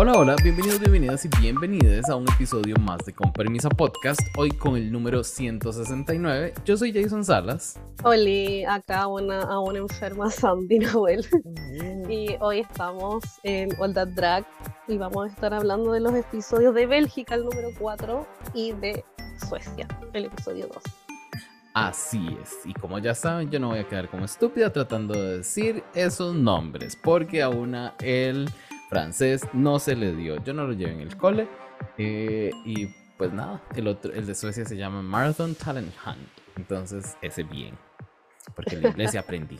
Hola, hola, bienvenidos, bienvenidas y bienvenidas a un episodio más de Con Permisa Podcast, hoy con el número 169. Yo soy Jason Salas. Hola, acá una, a una enferma Sandy Noel. y hoy estamos en All That Drag y vamos a estar hablando de los episodios de Bélgica, el número 4, y de Suecia, el episodio 2. Así es, y como ya saben, yo no voy a quedar como estúpida tratando de decir esos nombres, porque a una el francés no se le dio. Yo no lo llevé en el cole. Eh, y pues nada, el otro, el de Suecia se llama Marathon Talent Hunt. Entonces, ese bien. Porque en inglés ya aprendí.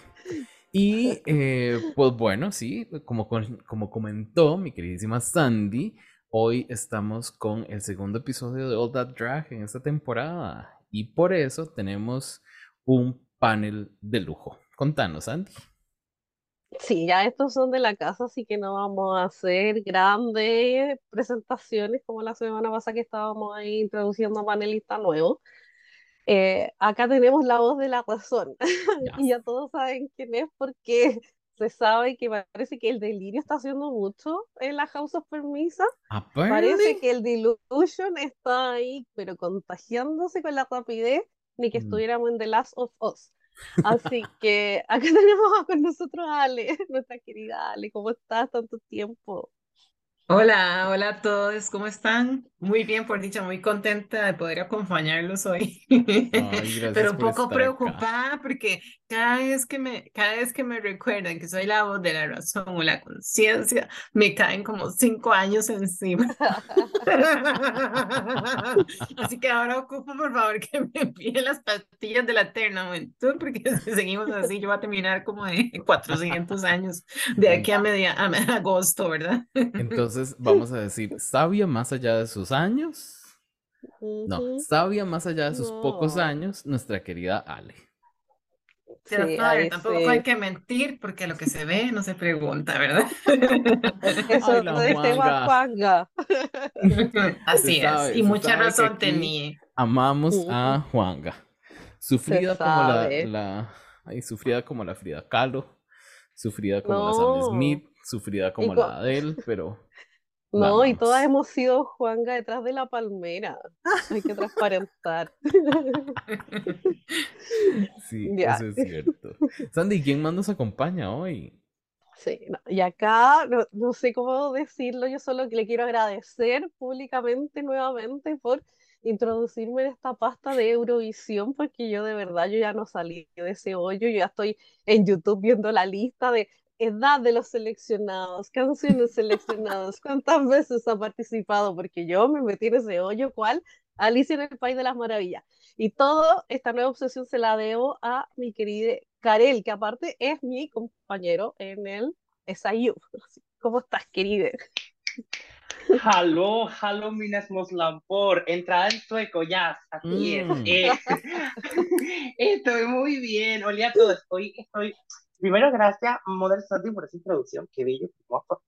Y eh, pues bueno, sí, como, como comentó mi queridísima Sandy, hoy estamos con el segundo episodio de All That Drag en esta temporada. Y por eso tenemos un panel de lujo. Contanos, Sandy. Sí, ya estos son de la casa, así que no vamos a hacer grandes presentaciones como la semana pasada que estábamos ahí introduciendo a panelistas nuevos. Eh, acá tenemos la voz de la razón y ya todos saben quién es porque se sabe que parece que el delirio está haciendo mucho en la House of Permisa. Parece que el delusion está ahí, pero contagiándose con la rapidez ni que mm. estuviéramos en The Last of Us. Así que acá tenemos con nosotros a Ale, nuestra querida Ale. ¿Cómo estás? Tanto tiempo. Hola, hola a todos, ¿cómo están? Muy bien, por dicha, muy contenta de poder acompañarlos hoy, pero un poco preocupada porque cada vez que me, cada vez que me recuerdan que soy la voz de la razón o la conciencia, me caen como cinco años encima. Así que ahora ocupo, por favor, que me envíen las pastillas de la eterna juventud, porque si seguimos así, yo voy a terminar como de 400 años de aquí a media a agosto, ¿verdad? Entonces, vamos a decir, sabia más allá de sus años. No, sabia más allá de sus pocos años, nuestra querida Ale. Tampoco hay que mentir porque lo que se ve no se pregunta, ¿verdad? Eso no es tema Juanga. Así es, y mucha razón tenía. Amamos a Juanga. Sufrida como la, la ay, sufrida como la Frida Kahlo, sufrida como la Sam Smith, sufrida como la Adele, pero no, y todas hemos sido Juanga detrás de la palmera. Hay que transparentar. sí, eso es cierto. Sandy, ¿quién más nos acompaña hoy? Sí, y acá no, sé cómo decirlo, yo solo le quiero agradecer públicamente nuevamente por introducirme en esta pasta de Eurovisión, porque yo de verdad yo ya no salí de ese hoyo, yo ya estoy en YouTube viendo la lista de edad de los seleccionados, canciones seleccionadas, cuántas veces ha participado, porque yo me metí en ese hoyo, ¿cuál? Alicia en el País de las Maravillas. Y toda esta nueva obsesión se la debo a mi querida Karel, que aparte es mi compañero en el SIU. ¿Cómo estás, querida? Hallo, hallo Minas Moslampor, entrada en sueco, ya, así es. Mm. Eh, estoy muy bien, hola a todos, hoy estoy Primero, gracias, Model Sandy, por esa introducción. Qué bello,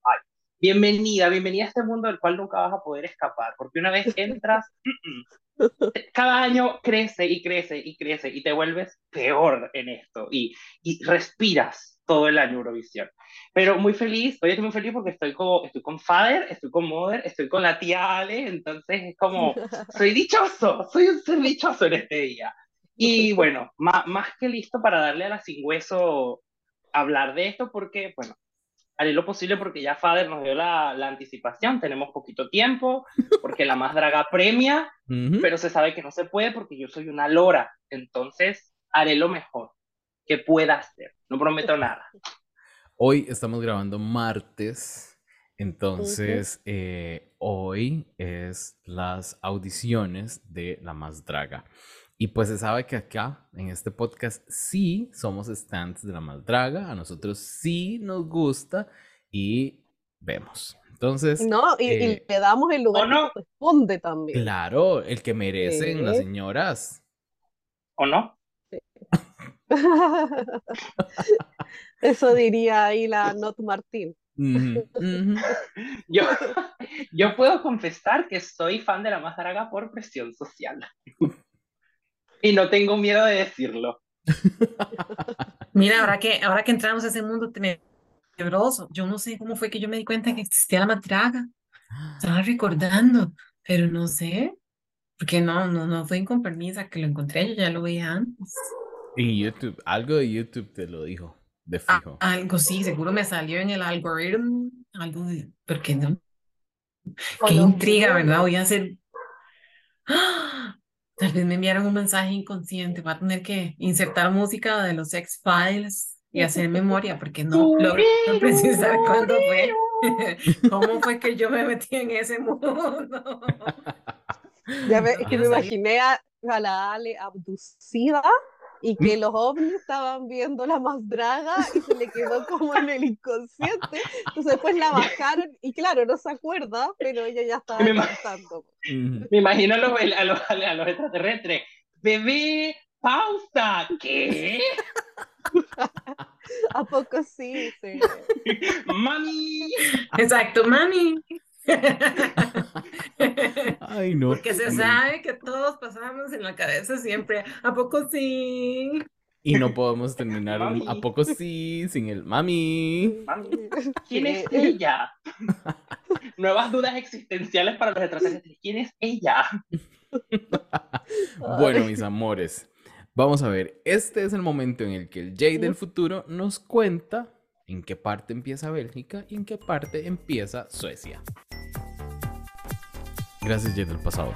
Ay, bienvenida, bienvenida a este mundo del cual nunca vas a poder escapar, porque una vez entras, cada año crece y crece y crece y te vuelves peor en esto y, y respiras todo el año Eurovisión. Pero muy feliz, hoy estoy muy feliz porque estoy, como, estoy con Father, estoy con Mother, estoy con la tía Ale, entonces es como, soy dichoso, soy un ser dichoso en este día. Y bueno, más, más que listo para darle a la sin hueso hablar de esto porque, bueno, haré lo posible porque ya Fader nos dio la, la anticipación, tenemos poquito tiempo, porque la más draga premia, pero se sabe que no se puede porque yo soy una lora, entonces haré lo mejor que pueda hacer, no prometo nada. Hoy estamos grabando martes, entonces eh, hoy es las audiciones de La Más Draga. Y pues se sabe que acá, en este podcast, sí somos stands de la maldraga, a nosotros sí nos gusta y vemos. Entonces. No, y, eh, le damos el lugar no? que responde también. Claro, el que merecen las señoras. ¿O no? Eso diría ahí la Not Martín. Yo, yo puedo confesar que soy fan de la más draga por presión social. Y no tengo miedo de decirlo. Mira, ahora que, ahora que entramos a ese mundo tenebroso, yo no sé cómo fue que yo me di cuenta que existía la matraga. Estaba recordando, pero no sé, porque no, no, no fue con permiso que lo encontré, yo ya lo veía antes. Y YouTube, algo de YouTube te lo dijo, de ah, fijo. algo sí, seguro me salió en el algoritmo, algo de, porque no. Qué intriga, ¿verdad? Voy a hacer. ¡Ah! Tal vez me enviaron un mensaje inconsciente, va a tener que insertar música de los X-Files y hacer memoria, porque no logro precisar cuándo fue. ¿Cómo fue que yo me metí en ese mundo? Ya me, que me imaginé a, a la Ale abducida y que los ovnis estaban viendo la más draga y se le quedó como en el inconsciente. Entonces después la bajaron y claro, no se acuerda, pero ella ya estaba me cantando. Me imagino a los, a los, a los extraterrestres. Bebé, pausa. ¿Qué? ¿A poco sí? sí? Mami. Exacto, mami. Ay, no. Porque se sabe que todos pasamos en la cabeza siempre, ¿a poco sí? Y no podemos terminar un ¿a poco sí? sin el mami. ¿Quién es ella? Nuevas dudas existenciales para los extraterrestres. ¿Quién es ella? bueno, mis amores, vamos a ver. Este es el momento en el que el Jay del futuro nos cuenta en qué parte empieza Bélgica y en qué parte empieza Suecia. Gracias, Jay del pasado.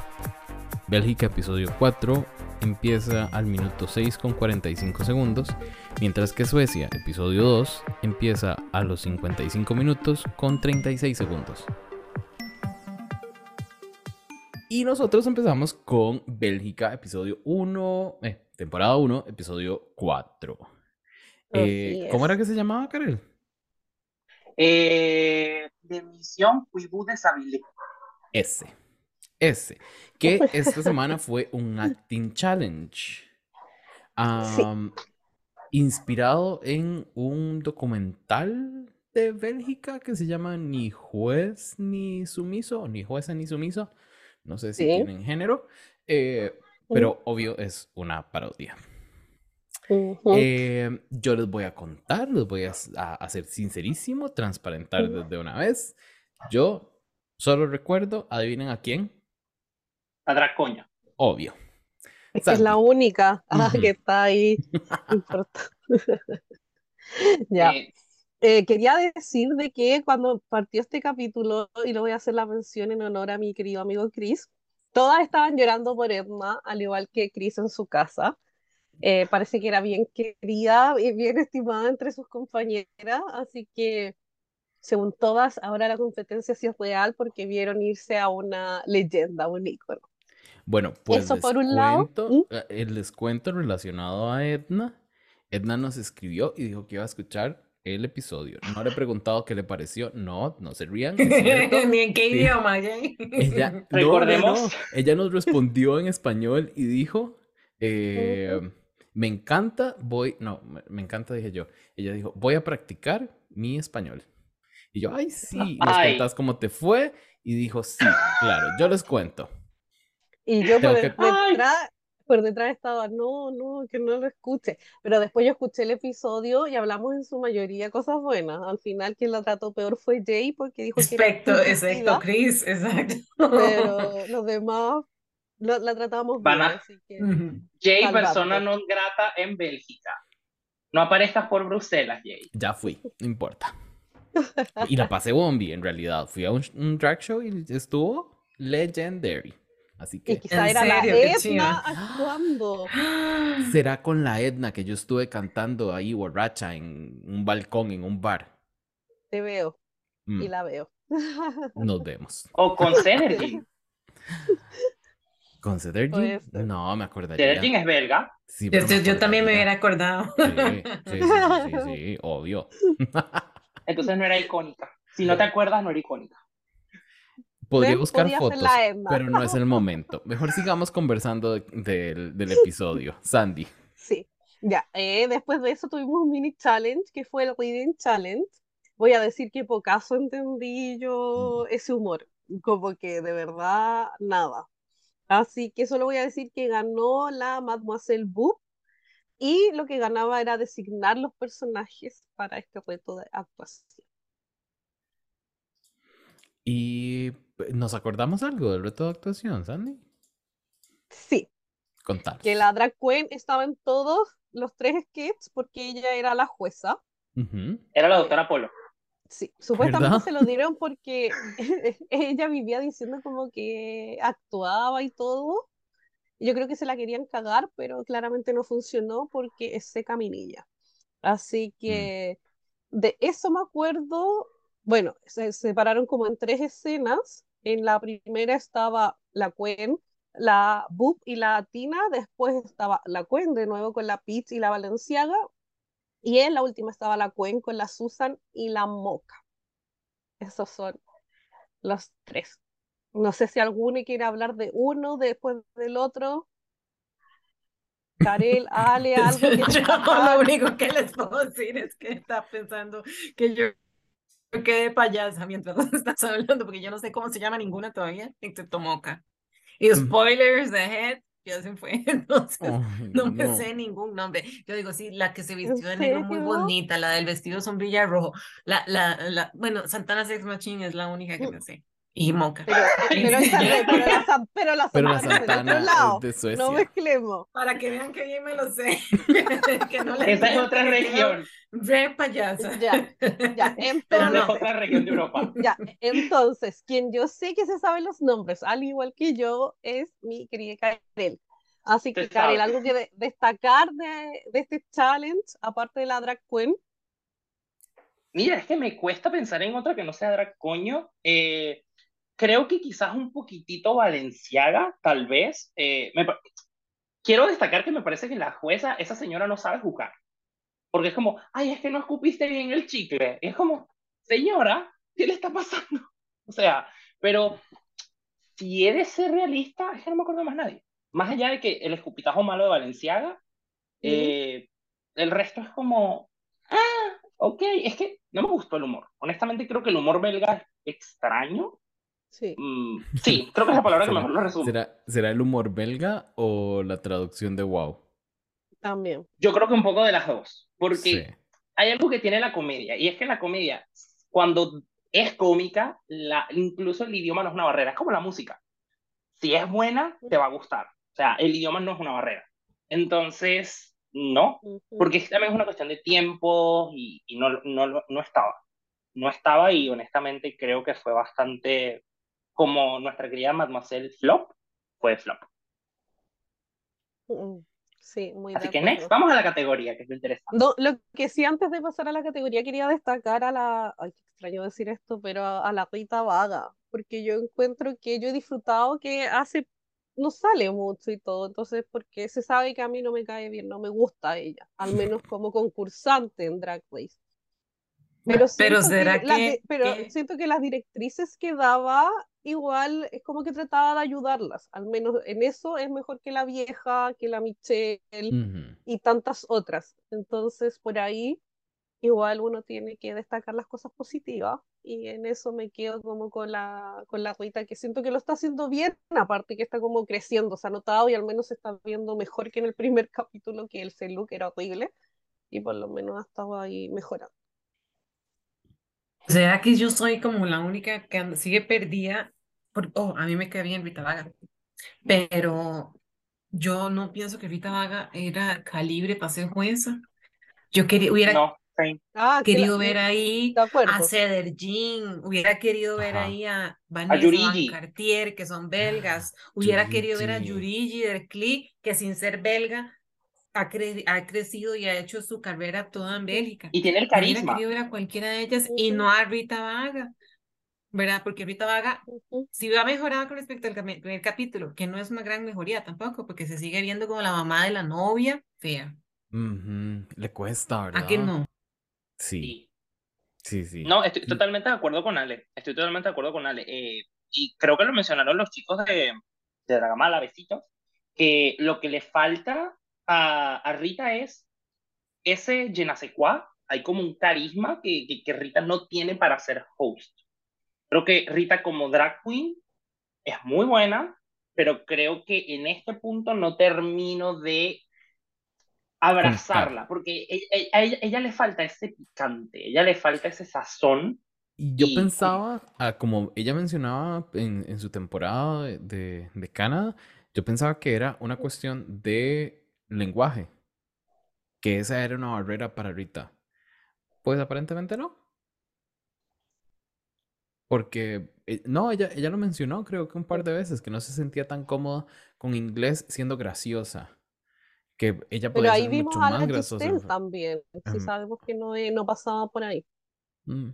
Bélgica, episodio 4, empieza al minuto 6 con 45 segundos, mientras que Suecia, episodio 2, empieza a los 55 minutos con 36 segundos. Y nosotros empezamos con Bélgica, episodio 1, eh, temporada 1, episodio 4. Eh, ¿Cómo era que se llamaba, Karel? Eh, de misión Cuibú de Ese. Ese. Que esta semana fue un acting challenge. Inspirado en un documental de Bélgica que se llama Ni juez ni sumiso, ni jueza ni sumiso. No sé si tienen género, eh, pero obvio es una parodia. Eh, yo les voy a contar, les voy a, hacer sincerísimo, transparentar desde una vez. Yo solo recuerdo, adivinen a quién. A Dracoña. Obvio. Es la única ah, que está ahí. ya. Eh, eh, quería decir de que cuando partió este capítulo, y lo voy a hacer la mención en honor a mi querido amigo Chris, todas estaban llorando por Edna, al igual que Chris en su casa. Eh, parece que era bien querida y bien estimada entre sus compañeras, así que según todas, ahora la competencia sí es real porque vieron irse a una leyenda, un ícono. Bueno, pues Eso por un lado. ¿Mm? Eh, el descuento relacionado a Edna. Edna nos escribió y dijo que iba a escuchar el episodio. No le he preguntado qué le pareció. No, no se rían. Ni en qué idioma, Ella, Recordemos. ella nos respondió en español y dijo, eh, me encanta, voy, no, me, encanta, dije yo. Ella dijo, voy a practicar mi español. Y yo, ay, sí, nos contás cómo te fue. Y dijo, sí, claro, yo les cuento. Y yo por, detrás, por detrás estaba, no, no, que no lo escuche. Pero después yo escuché el episodio y hablamos en su mayoría cosas buenas. Al final quien la trató peor fue Jay porque dijo que era exacto, Chris, exacto. Pero los demás la tratamos bien. Así que, Jay, persona no grata en Bélgica. No aparezcas por Bruselas, Jay. Ya fui, no importa. Y la pasé bombi, en realidad. Fui a un, drag show y estuvo legendary. Así que. Y quizá era la Edna actuando. Será con la Edna que yo estuve cantando ahí borracha en un balcón, en un bar. Te veo. Y mm. la veo. Nos vemos. O con Senergy. ¿Con Cedergin? No, me acordaría. Cedergin es belga. Sí, yo, también me hubiera acordado. Sí, sí, sí, sí, obvio. Entonces no era icónica. Si no te acuerdas, no era icónica. Podría buscar fotos, pero no es el momento. Mejor sigamos conversando del, episodio. Sandy. Sí, ya. Eh, después de eso tuvimos un mini challenge que fue el Reading Challenge. Voy a decir que por caso entendí yo ese humor. Como que de verdad nada. Así que solo voy a decir que ganó la Mademoiselle Boop y lo que ganaba era designar los personajes para este reto de actuación. Y ¿Nos acordamos algo del reto de actuación, Sandy? Sí. Contar. Que la drag queen estaba en todos los tres skits porque ella era la jueza. Era la doctora Polo. Sí, supuestamente se lo dieron porque ella vivía diciendo como que actuaba y todo. Yo creo que se la querían cagar, pero claramente no funcionó porque es seca mi niña. Así mm. que de eso me acuerdo. Bueno, se separaron como en tres escenas. En la primera estaba la Quen, la Boop y la Tina. Después estaba la Quen de nuevo con la Peach y la Valenciaga. Y en la última estaba la Cuen con la Susan y la Moca. Esos son los tres. No sé si alguno quiere hablar de uno después del otro. Karel, Ale, algo. lo único que les puedo decir es que está pensando que yo quedé payasa mientras estás hablando, porque yo no sé cómo se llama ninguna todavía, excepto Moca. Y spoilers ahead, ya se fue, entonces no me sé ningún nombre. Yo digo, sí, la que se vistió de negro muy bonita, la del vestido sombrilla rojo, la, la, la, bueno, Santana Sex Machine es la única que me sé. Y Moca. Pero, pero, la, pero la Santana es lado, de Suecia. No mezclemos. Para que vean que bien me lo sé. que no Esa es otra región. Ve payasa. Ya, ya. Pero no es otra región de Europa. Ya, entonces, quien yo sé que se sabe los nombres, al igual que yo, es mi querida Karel. Así que, Karel, algo que destacar de, de este challenge, aparte de la drag queen. Mira, es que me cuesta pensar en otra que no sea drag coño. Eh, creo que quizás un poquitito valenciaga, tal vez. Eh, quiero destacar que me parece que la jueza, esa señora no sabe jugar. Porque es como, ay, es que no escupiste bien el chicle. es como, señora, ¿qué le está pasando? O sea, pero si de ser realista, es que no me acuerdo más nadie. Más allá de que el escupitajo malo de Valenciaga, eh, el resto es como, ah, ok, es que no me gustó el humor. Honestamente creo que el humor belga es extraño. Sí. Mm, sí, creo que es la palabra que mejor lo resume. ¿Será, ¿Será el humor belga o la traducción de wow? También. Yo creo que un poco de las dos, porque hay algo que tiene la comedia, y es que la comedia, cuando es cómica, la, incluso el idioma no es una barrera, es como la música. Si es buena, te va a gustar. O sea, el idioma no es una barrera. Entonces, no, porque también es una cuestión de tiempo y, y no, no, no estaba. No estaba y honestamente creo que fue bastante como nuestra querida Mademoiselle Flop, fue Flop. Mm, sí, muy Así que next, vamos a la categoría, que es lo interesante. No, lo que sí, antes de pasar a la categoría, quería destacar a la, ay, qué extraño decir esto, pero a, la Rita Vaga, porque yo encuentro que yo he disfrutado que hace, no sale mucho y todo, entonces porque se sabe que a mí no me cae bien, no me gusta ella, al menos como concursante en Drag Race. Pero, pero será que, pero siento que las directrices que daba igual es como que trataba de ayudarlas, al menos en eso es mejor que la vieja, que la Michelle y tantas otras. Entonces, por ahí igual uno tiene que destacar las cosas positivas y en eso me quedo como con la, con la Rita, que siento que lo está haciendo bien, aparte que está como creciendo, se ha notado y al menos se está viendo mejor que en el primer capítulo, que el celu que era horrible, y por lo menos ha estado ahí mejorando. O sea que yo soy como la única que sigue perdida oh, a mí me queda bien Rita Vaga, pero yo no pienso que Rita Vaga era calibre para ser jueza. Yo quería, hubiera ah, querido ver ahí a Ceder Jean, hubiera querido ver ahí a Vanessa Cartier, que son belgas, hubiera querido ver a Yurigi del Cli, que sin ser belga ha, ha, crecido y ha hecho su carrera toda en Bélgica. Y tiene el carisma. Hubiera querido ver a cualquiera de ellas y no a Rita Vaga. ¿verdad? Porque ahorita Vaga, si va mejorado con respecto al primer capítulo, que no es una gran mejoría tampoco, porque se sigue viendo como la mamá de la novia fea. Le cuesta, ¿verdad? ¿A qué no? Sí. Sí, sí. No, estoy totalmente de acuerdo con Ale. Estoy totalmente de acuerdo con Ale. Eh, y creo que lo mencionaron los chicos de, de Dragamala, besitos, que lo que le falta a, a Rita es ese je Hay como un carisma que, que, que Rita no tiene para ser host. Creo que Rita como drag queen es muy buena, pero creo que en este punto no termino de abrazarla, porque e, e, a ella, le falta ese picante, a ella le falta ese sazón Y yo pensaba, ah, como ella mencionaba en, su temporada de, de, Canadá, yo pensaba que era una cuestión de lenguaje, que esa era una barrera para Rita. Pues aparentemente no. Porque, eh, no, ella, ella lo mencionó creo que un par de veces, que no se sentía tan cómoda con inglés siendo graciosa. Que ella podía Pero ahí vimos a la también, si sabemos que no, no pasaba por ahí. Mm.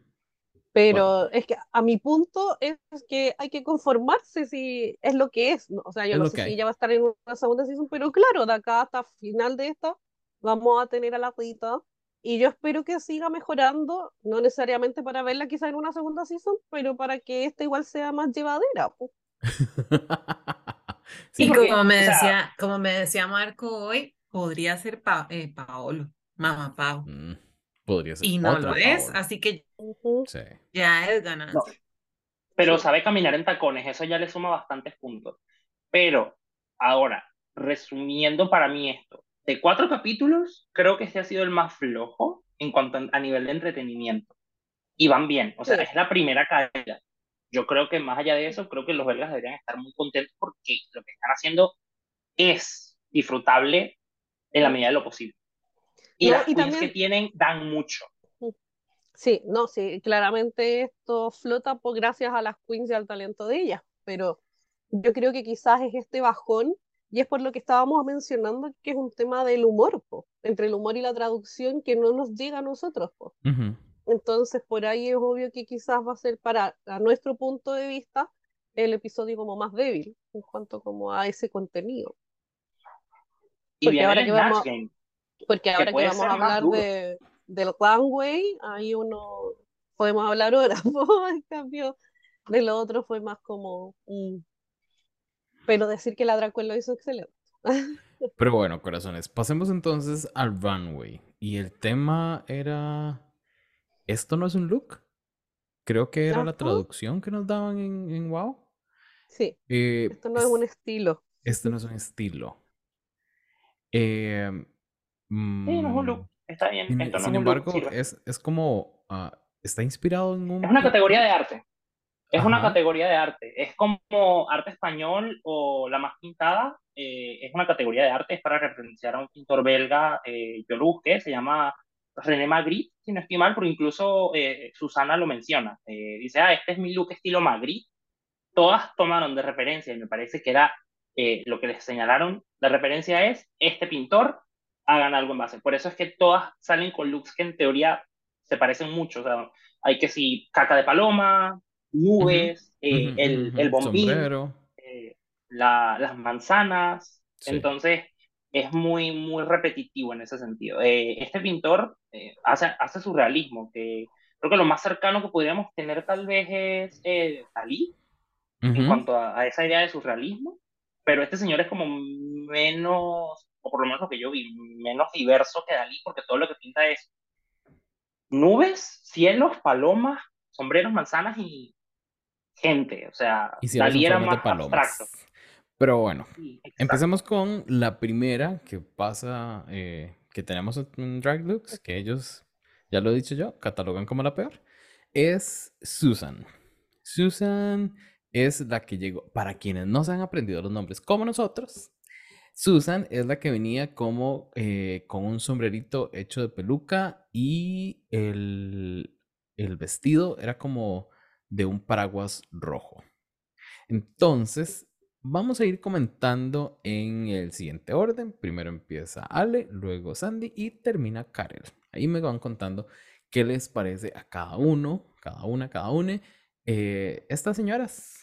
Pero es que a mi punto es que hay que conformarse si es lo que es. O sea, yo no sé si ella va a estar en una segunda season, pero claro, de acá hasta final de esta vamos a tener a la Rita. Y yo espero que siga mejorando, no necesariamente para verla quizá en una segunda season, pero para que esta igual sea más llevadera. y como me, decía, como me decía Marco hoy, podría ser eh, Paolo, mamá Pau. Mm. Y no lo es, así que ya es ganancia. Pero sabe caminar en tacones, eso ya le suma bastantes puntos. Pero ahora, resumiendo para mí esto, de cuatro capítulos, creo que este ha sido el más flojo en cuanto a, nivel de entretenimiento. Y van bien, o sea, es la primera caída. Yo creo que más allá de eso, creo que los belgas deberían estar muy contentos porque lo que están haciendo es disfrutable en la medida de lo posible. Y las queens que tienen dan mucho. Sí, no, sí, claramente esto flota por gracias a las queens y al talento de ellas, pero yo creo que quizás es este bajón y es por lo que estábamos mencionando que es un tema del humor, entre el humor y la traducción que no nos llega a nosotros. Entonces, por ahí es obvio que quizás va a ser para a nuestro punto de vista el episodio como más débil en cuanto como a ese contenido. Y ahora que vamos, porque ahora que, vamos a hablar de, del runway, ahí uno podemos hablar horas, en cambio de lo otro fue más como Pero decir que la Draco lo hizo excelente. Pero bueno, corazones, pasemos entonces al runway. Y el tema era... ¿Esto no es un look? Creo que era la traducción que nos daban en, en WoW. Sí. Eh, esto no es un estilo. Esto no es un estilo. Eh, Sí, no es un look. Mm, está bien. Sin, Esto no sin embargo, es, es, como. Uh, está inspirado en un. Es una categoría de arte. Es una categoría de arte. Es como arte español o la más pintada. Eh, es una categoría de arte. Es para referenciar a un pintor belga, eh, yo lo busqué, se llama René Magritte, si no estoy mal, pero incluso eh, Susana lo menciona. Eh, dice, ah, este es mi look estilo Magritte. Todas tomaron de referencia y me parece que era eh, lo que les señalaron. La referencia es este pintor hagan algo en base. Por eso es que todas salen con looks que en teoría se parecen mucho. O sea, hay que si caca de paloma, nubes, eh, el, el, bombín, eh, la, las manzanas. Entonces es muy, muy repetitivo en ese sentido. Eh, este pintor hace, hace surrealismo, que creo que lo más cercano que podríamos tener tal vez es Dalí, en cuanto a, a, esa idea de surrealismo, pero este señor es como menos o por lo menos lo que yo vi, menos diverso que Dalí, porque todo lo que pinta es nubes, cielos, palomas, sombreros, manzanas y gente. O sea, Dalí era más abstracto. Pero bueno, empecemos con la primera que pasa, eh, que tenemos en Drag Looks, que ellos, ya lo he dicho yo, catalogan como la peor, es Susan. Susan es la que llegó, para quienes no se han aprendido los nombres como nosotros, Susan es la que venía como eh, con un sombrerito hecho de peluca y el, el vestido era como de un paraguas rojo. Entonces, vamos a ir comentando en el siguiente orden. Primero empieza Ale, luego Sandy y termina Karel. Ahí me van contando qué les parece a cada uno, cada una, cada una. Eh, estas señoras.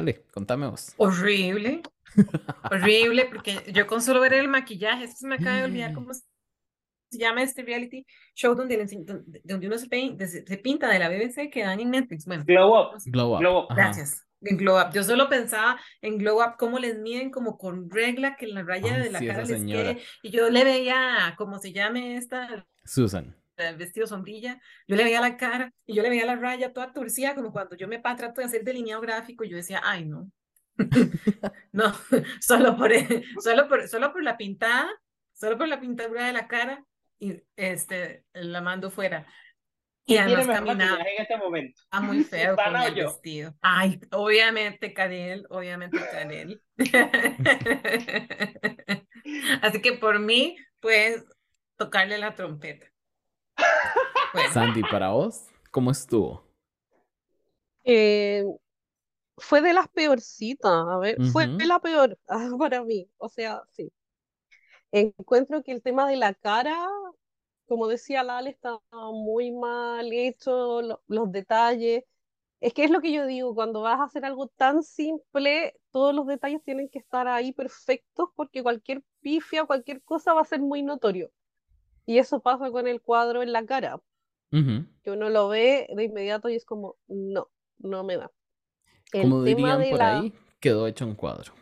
Ale, contame vos. Horrible. Horrible, porque yo con solo ver el maquillaje, esto se me acaba de olvidar cómo se llama este reality show donde, donde uno se, pinta de la BBC que dan en Netflix. Bueno, Glow Up. Glow Up. Gracias. En Glow Up. Yo solo pensaba en Glow Up cómo les miden como con regla que la raya de la cara les quede. Y yo le veía, ¿cómo se llame esta? Susan el vestido sombrilla, yo le veía la cara y yo le veía la raya toda torcida, como cuando yo me trato de hacer delineado gráfico, yo decía, ay, no, no, solo por, solo, por, solo por la pintada, solo por la pintadura de la cara, y este, la mando fuera. Y además caminaba en este momento. Ah, muy feo con el vestido. Ay, obviamente Karel, obviamente Karel. Así que por mí, pues, tocarle la trompeta. Sandy, para vos, ¿cómo estuvo? Eh, fue de las peorcitas, a ver, fue la peor para mí, o sea, sí. Encuentro que el tema de la cara, como decía Lale, está muy mal hecho, los detalles. Es que es lo que yo digo, cuando vas a hacer algo tan simple, todos los detalles tienen que estar ahí perfectos porque cualquier pifia, cualquier cosa va a ser muy notorio. Y eso pasa con el cuadro en la cara. Que uno lo ve de inmediato y es como, no, no me da. como dirían por ahí, quedó hecho un cuadro.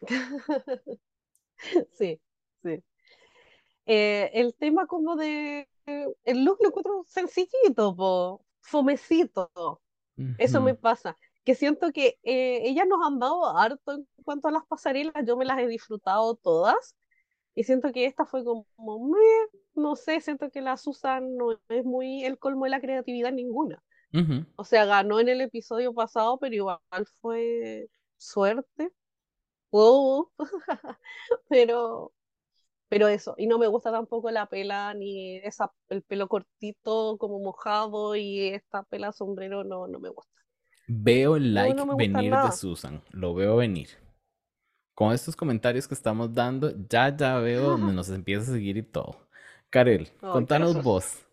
sí, sí. Eh, el tema como de el look lo encuentro sencillito, po, fomecito. Eso me pasa. Que siento que eh, ellas nos han dado harto en cuanto a las pasarelas, yo me las he disfrutado todas. Y siento que esta fue como, no sé, siento que la Susan no es muy el colmo de la creatividad ninguna. O sea, ganó en el episodio pasado, pero igual fue suerte. pero, pero eso, y no me gusta tampoco la pela ni esa, el pelo cortito como mojado y esta pela sombrero no, no me gusta. Veo el like venir de Susan, lo veo venir. Con estos comentarios que estamos dando, ya ya veo donde nos empieza a seguir y todo. Karel, contanos vos.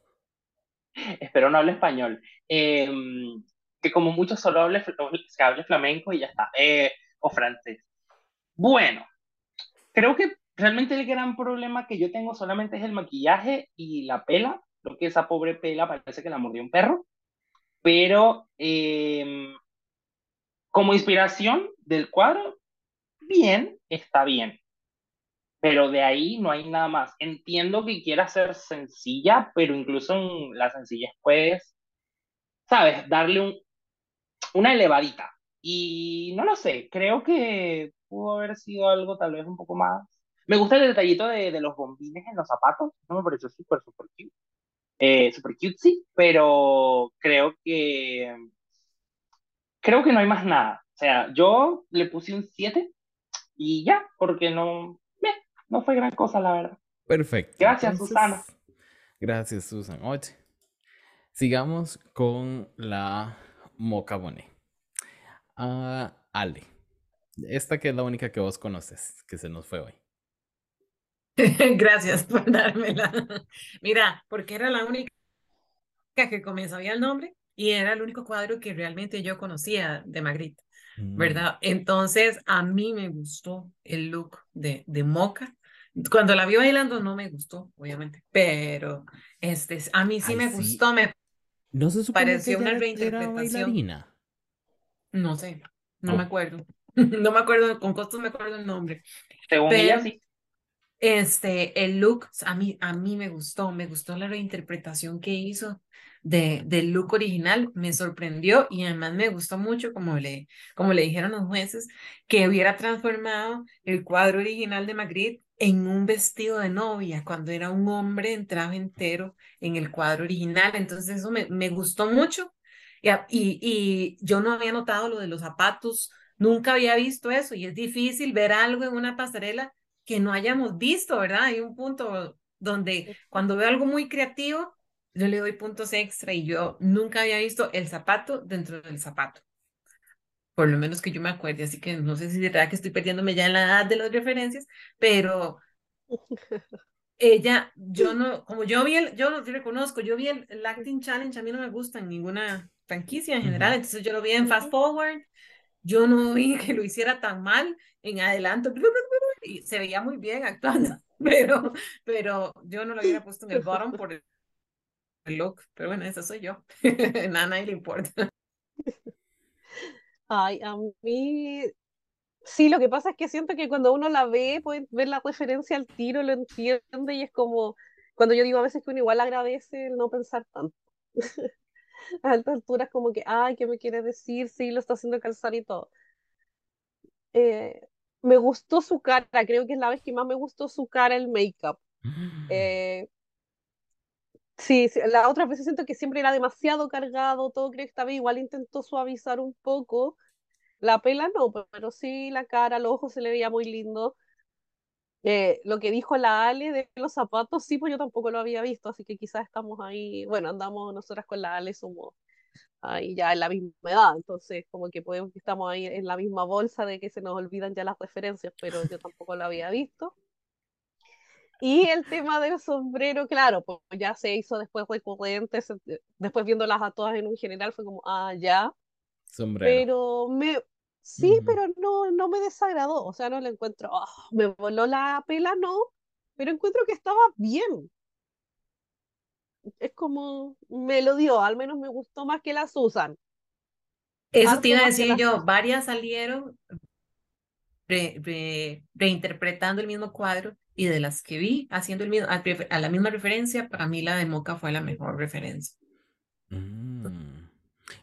Espero no hable español. Em, que como muchos solo hable, se hable flamenco y ya está. Eh, o francés. Bueno, creo que realmente el gran problema que yo tengo solamente es el maquillaje y la pela. Creo que esa pobre pela parece que la mordió un perro. Pero em, como inspiración del cuadro, bien, está bien. Pero de ahí no hay nada más. Entiendo que quiera ser sencilla, pero incluso en la sencillez puedes, ¿sabes? Darle un, una elevadita. Y no lo sé, creo que pudo haber sido algo tal vez un poco más. Me gusta el detallito de, de los bombines en los zapatos, no me pareció súper, súper cute. Eh, súper cutesy, pero creo que. Creo que no hay más nada. O sea, yo le puse un 7 y ya, porque no. no fue gran cosa, la verdad. Perfecto. Gracias, Susana. Gracias, Susan. Oye, sigamos con la mocaboné. Ah, Ale. Esta que es la única que vos conoces, que se nos fue hoy. Gracias por dármela. Mira, porque era la única que comenzaba el nombre y era el único cuadro que realmente yo conocía de Magritte. ¿Verdad? Entonces, a mí me gustó el look de, de Moca. Cuando la vi bailando no me gustó, obviamente, pero este, a mí sí me gustó, me ¿No se pareció una reinterpretación. No sé, no me oh. acuerdo. no me acuerdo, con costos me acuerdo el nombre. Según ella, sí. Este, el look, a mí, a mí me gustó, me gustó la reinterpretación que hizo de, del look original, me sorprendió y además me gustó mucho, como le, como le dijeron los jueces, que hubiera transformado el cuadro original de Magritte en un vestido de novia, cuando era un hombre en traje entero en el cuadro original. Entonces eso me, me gustó mucho. Y, y, y yo no había notado lo de los zapatos, Nunca había visto eso y es difícil ver algo en una pasarela que no hayamos visto, ¿verdad? Hay un punto donde cuando veo algo muy creativo, yo le doy puntos extra y yo nunca había visto el zapato dentro del zapato. Por lo menos que yo me acuerde, así que no sé si de verdad que estoy perdiéndome ya en la edad de las referencias, pero ella, yo no, como yo vi el, yo lo reconozco, yo vi el, el, Acting Challenge, a mí no me gusta en ninguna franquicia en general, entonces yo lo vi en Fast Forward yo no vi que lo hiciera tan mal en adelanto y se veía muy bien actuando, pero, pero yo no lo hubiera puesto en el bottom por el look, pero bueno, eso soy yo, nada, a nadie le importa. Ay, a mí sí, lo que pasa es que siento que cuando uno la ve, puede ver la referencia al tiro, lo entiende y es como, cuando yo digo a veces que uno igual agradece el no pensar tanto. a altas alturas como que, ay, ¿qué me quiere decir? Sí, lo está haciendo calzar y todo. Eh, me gustó su cara, creo que es la vez que más me gustó su cara, el make-up. Eh, Sí, la otra vez siento que siempre era demasiado cargado, todo creo que esta vez igual intentó suavizar un poco. La pela no, pero sí la cara, los ojos se le veía muy lindo. Eh, lo que dijo la Ale de los zapatos, sí, pues yo tampoco lo había visto, así que quizás estamos ahí, bueno, andamos nosotras con la Ale, somos ahí ya en la misma edad, entonces como que podemos estamos ahí en la misma bolsa de que se nos olvidan ya las referencias, pero yo tampoco lo había visto. Y el tema del sombrero, claro, pues ya se hizo después recurrente, después viéndolas a todas en un general fue como, ah, ya. Sombrero. Pero me, sí, pero no, no me desagradó, o sea, no le encuentro, ah, me voló la pela, no, pero encuentro que estaba bien. Es como, me lo dio, al menos me gustó más que las usan. Eso te iba a decir yo, varias salieron reinterpretando el mismo cuadro y de las que vi haciendo el mismo, a, la misma referencia, para mí la de Moca fue la mejor referencia. Mm.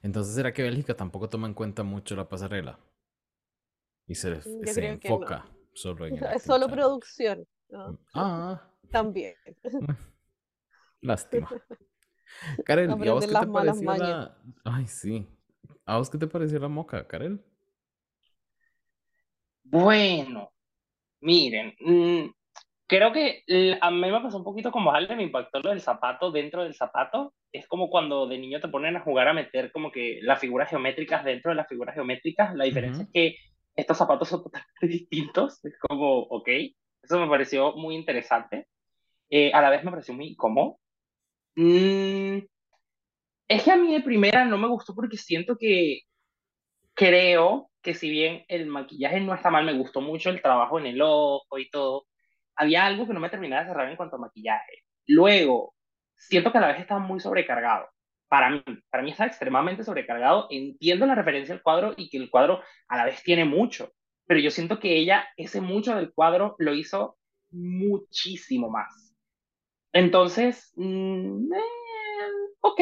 Entonces, ¿será que Bélgica tampoco toma en cuenta mucho la pasarela? Y se, mm, se enfoca solo en Es solo producción. Mm, ah. También. Lástima. Karel, ¿y a vos qué te pareció la... Ay, sí. ¿A vos qué te pareció la moca, Karel? Bueno, miren, Creo que a mí me pasó un poquito como Ale, me impactó lo del zapato dentro del zapato. Es como cuando de niño te ponen a jugar a meter como que las figuras geométricas dentro de las figuras geométricas. La diferencia es que estos zapatos son totalmente distintos. Es como, ok, eso me pareció muy interesante. Eh, a la vez me pareció muy incómodo. Mm, es que a mí de primera no me gustó porque siento que creo que si bien el maquillaje no está mal, me gustó mucho el trabajo en el ojo y todo había algo que no me terminaba de cerrar en cuanto a maquillaje. Luego, siento que a la vez estaba muy sobrecargado. Para mí, para mí está extremadamente sobrecargado. Entiendo la referencia al cuadro y que el cuadro a la vez tiene mucho, pero yo siento que ella, ese mucho del cuadro, lo hizo muchísimo más. Entonces, mm, eh, ok.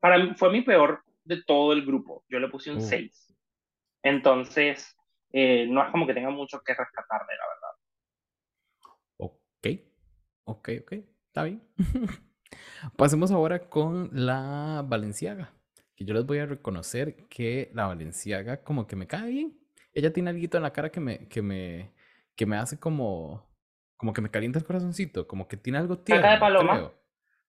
para mí fue mi peor de todo el grupo. Yo le puse un 6. Uh. Entonces, eh, no es como que tenga mucho que rescatar de la verdad. Ok, ok, ok, está bien. Pasemos ahora con la Valenciaga. Que yo les voy a reconocer que la Valenciaga como que me cae bien. Ella tiene algo en la cara que me, que me, que me hace como, como que me calienta el corazoncito, como que tiene algo tierno. de paloma?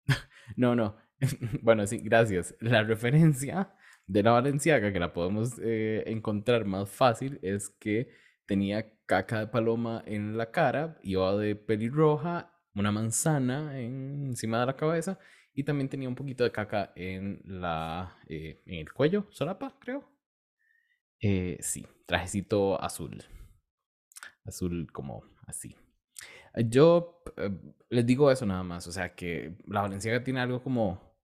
no, no. bueno, sí, gracias. La referencia de la Valenciaga, que la podemos eh, encontrar más fácil, es que tenía caca de paloma en la cara, iba de pelirroja, una manzana encima de la cabeza y también tenía un poquito de caca en, la, eh, en el cuello, solapa, creo. Eh, sí, trajecito azul. Azul como así. Yo eh, les digo eso nada más, o sea que la Valenciaga tiene algo como,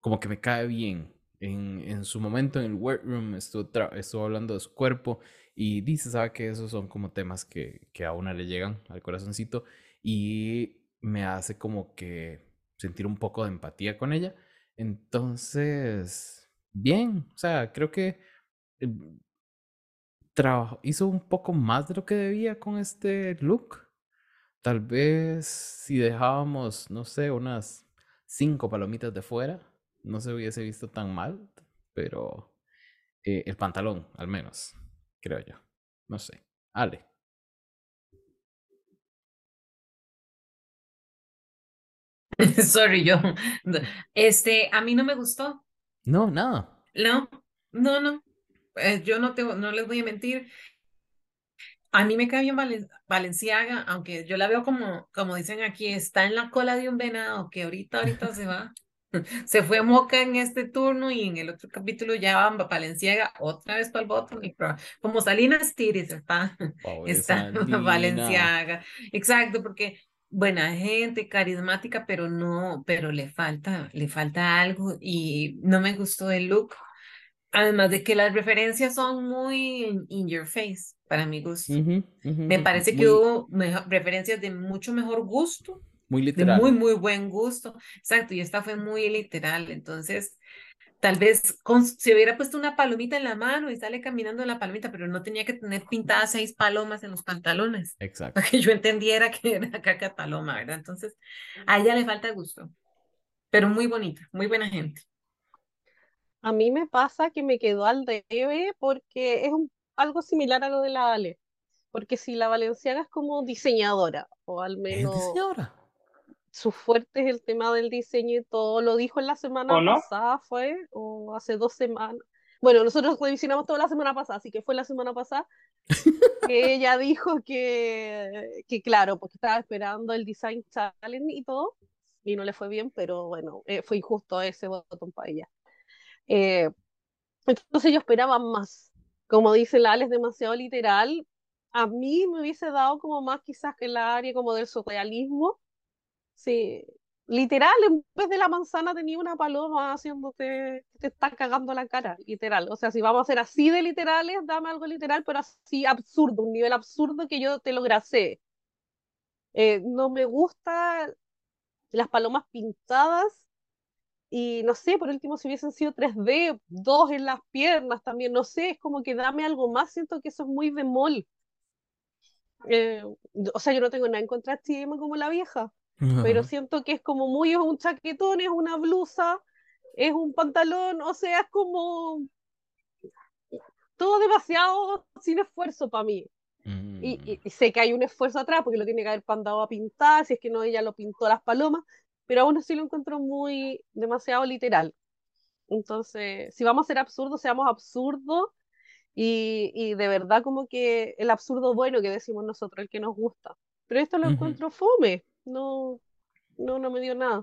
como que me cae bien. En, en su momento en el workroom estuvo, estuvo hablando de su cuerpo y dice, sabe que esos son como temas que, que a una le llegan al corazoncito y me hace como que sentir un poco de empatía con ella. Entonces, bien, o sea, creo que em, hizo un poco más de lo que debía con este look. Tal vez si dejábamos, no sé, unas cinco palomitas de fuera, no se hubiese visto tan mal, pero eh, el pantalón, al menos creo yo. No sé. Ale. Sorry, yo. Este, a mí no me gustó. No, nada. No, no, no. Eh, yo no tengo, no les voy a mentir. A mí me cae bien Valenciaga, aunque yo la veo como, como dicen aquí, está en la cola de un venado que ahorita, ahorita se va. Se fue Moca en este turno y en el otro capítulo ya van Valenciaga otra vez para el botón. Y como Salinas Tiris está, está Valenciaga. Exacto, porque buena gente, carismática, pero no, pero le falta, le falta algo y no me gustó el look. Además de que las referencias son muy in, your face, para mi gusto. me parece que hubo referencias de mucho mejor gusto muy literal. De muy, muy buen gusto. Exacto, y esta fue muy literal. Entonces, tal vez con, si hubiera puesto una palomita en la mano y sale caminando la palomita, pero no tenía que tener pintadas seis palomas en los pantalones. Exacto. Para que yo entendiera que era caca paloma, ¿verdad? Entonces, a ella le falta gusto. pero muy bonita, muy buena gente. A mí me pasa que me quedó al debe porque es algo similar a lo de la Ale. Porque si la Valenciaga es como diseñadora, o al menos su fuerte es el tema del diseño y todo, lo dijo en la semana pasada, fue, o hace dos semanas. Bueno, nosotros revisionamos toda la semana pasada, así que fue la semana pasada que ella dijo que, que claro, porque estaba esperando el Design Challenge y todo, y no le fue bien, pero bueno, eh, fue injusto ese botón para ella. Eh, entonces yo esperaba más. Como dice la es demasiado literal. A mí me hubiese dado como más quizás que la área como del surrealismo. Sí, literal, en vez de la manzana tenía una paloma haciéndote, te está cagando la cara, literal. O sea, si vamos a ser así de literales, dame algo literal, pero así absurdo, un nivel absurdo que yo te lo gracé. Eh, no me gusta las palomas pintadas y no sé, por último, si hubiesen sido 3D, dos en las piernas también, no sé, es como que dame algo más, siento que eso es muy bemol. Eh, o sea, yo no tengo nada en contra de TM como la vieja, pero siento que es como muy, es un chaquetón, es una blusa, es un pantalón, o sea, es como todo demasiado sin esfuerzo para mí. Y, y, sé que hay un esfuerzo atrás porque lo tiene que haber mandado a pintar, si es que no, ella lo pintó las palomas, pero aún así lo encuentro muy demasiado literal. Entonces, si vamos a ser absurdos, seamos absurdos y, y, de verdad como que el absurdo bueno que decimos nosotros, el que nos gusta. Pero esto lo encuentro fome, no, no, no me dio nada.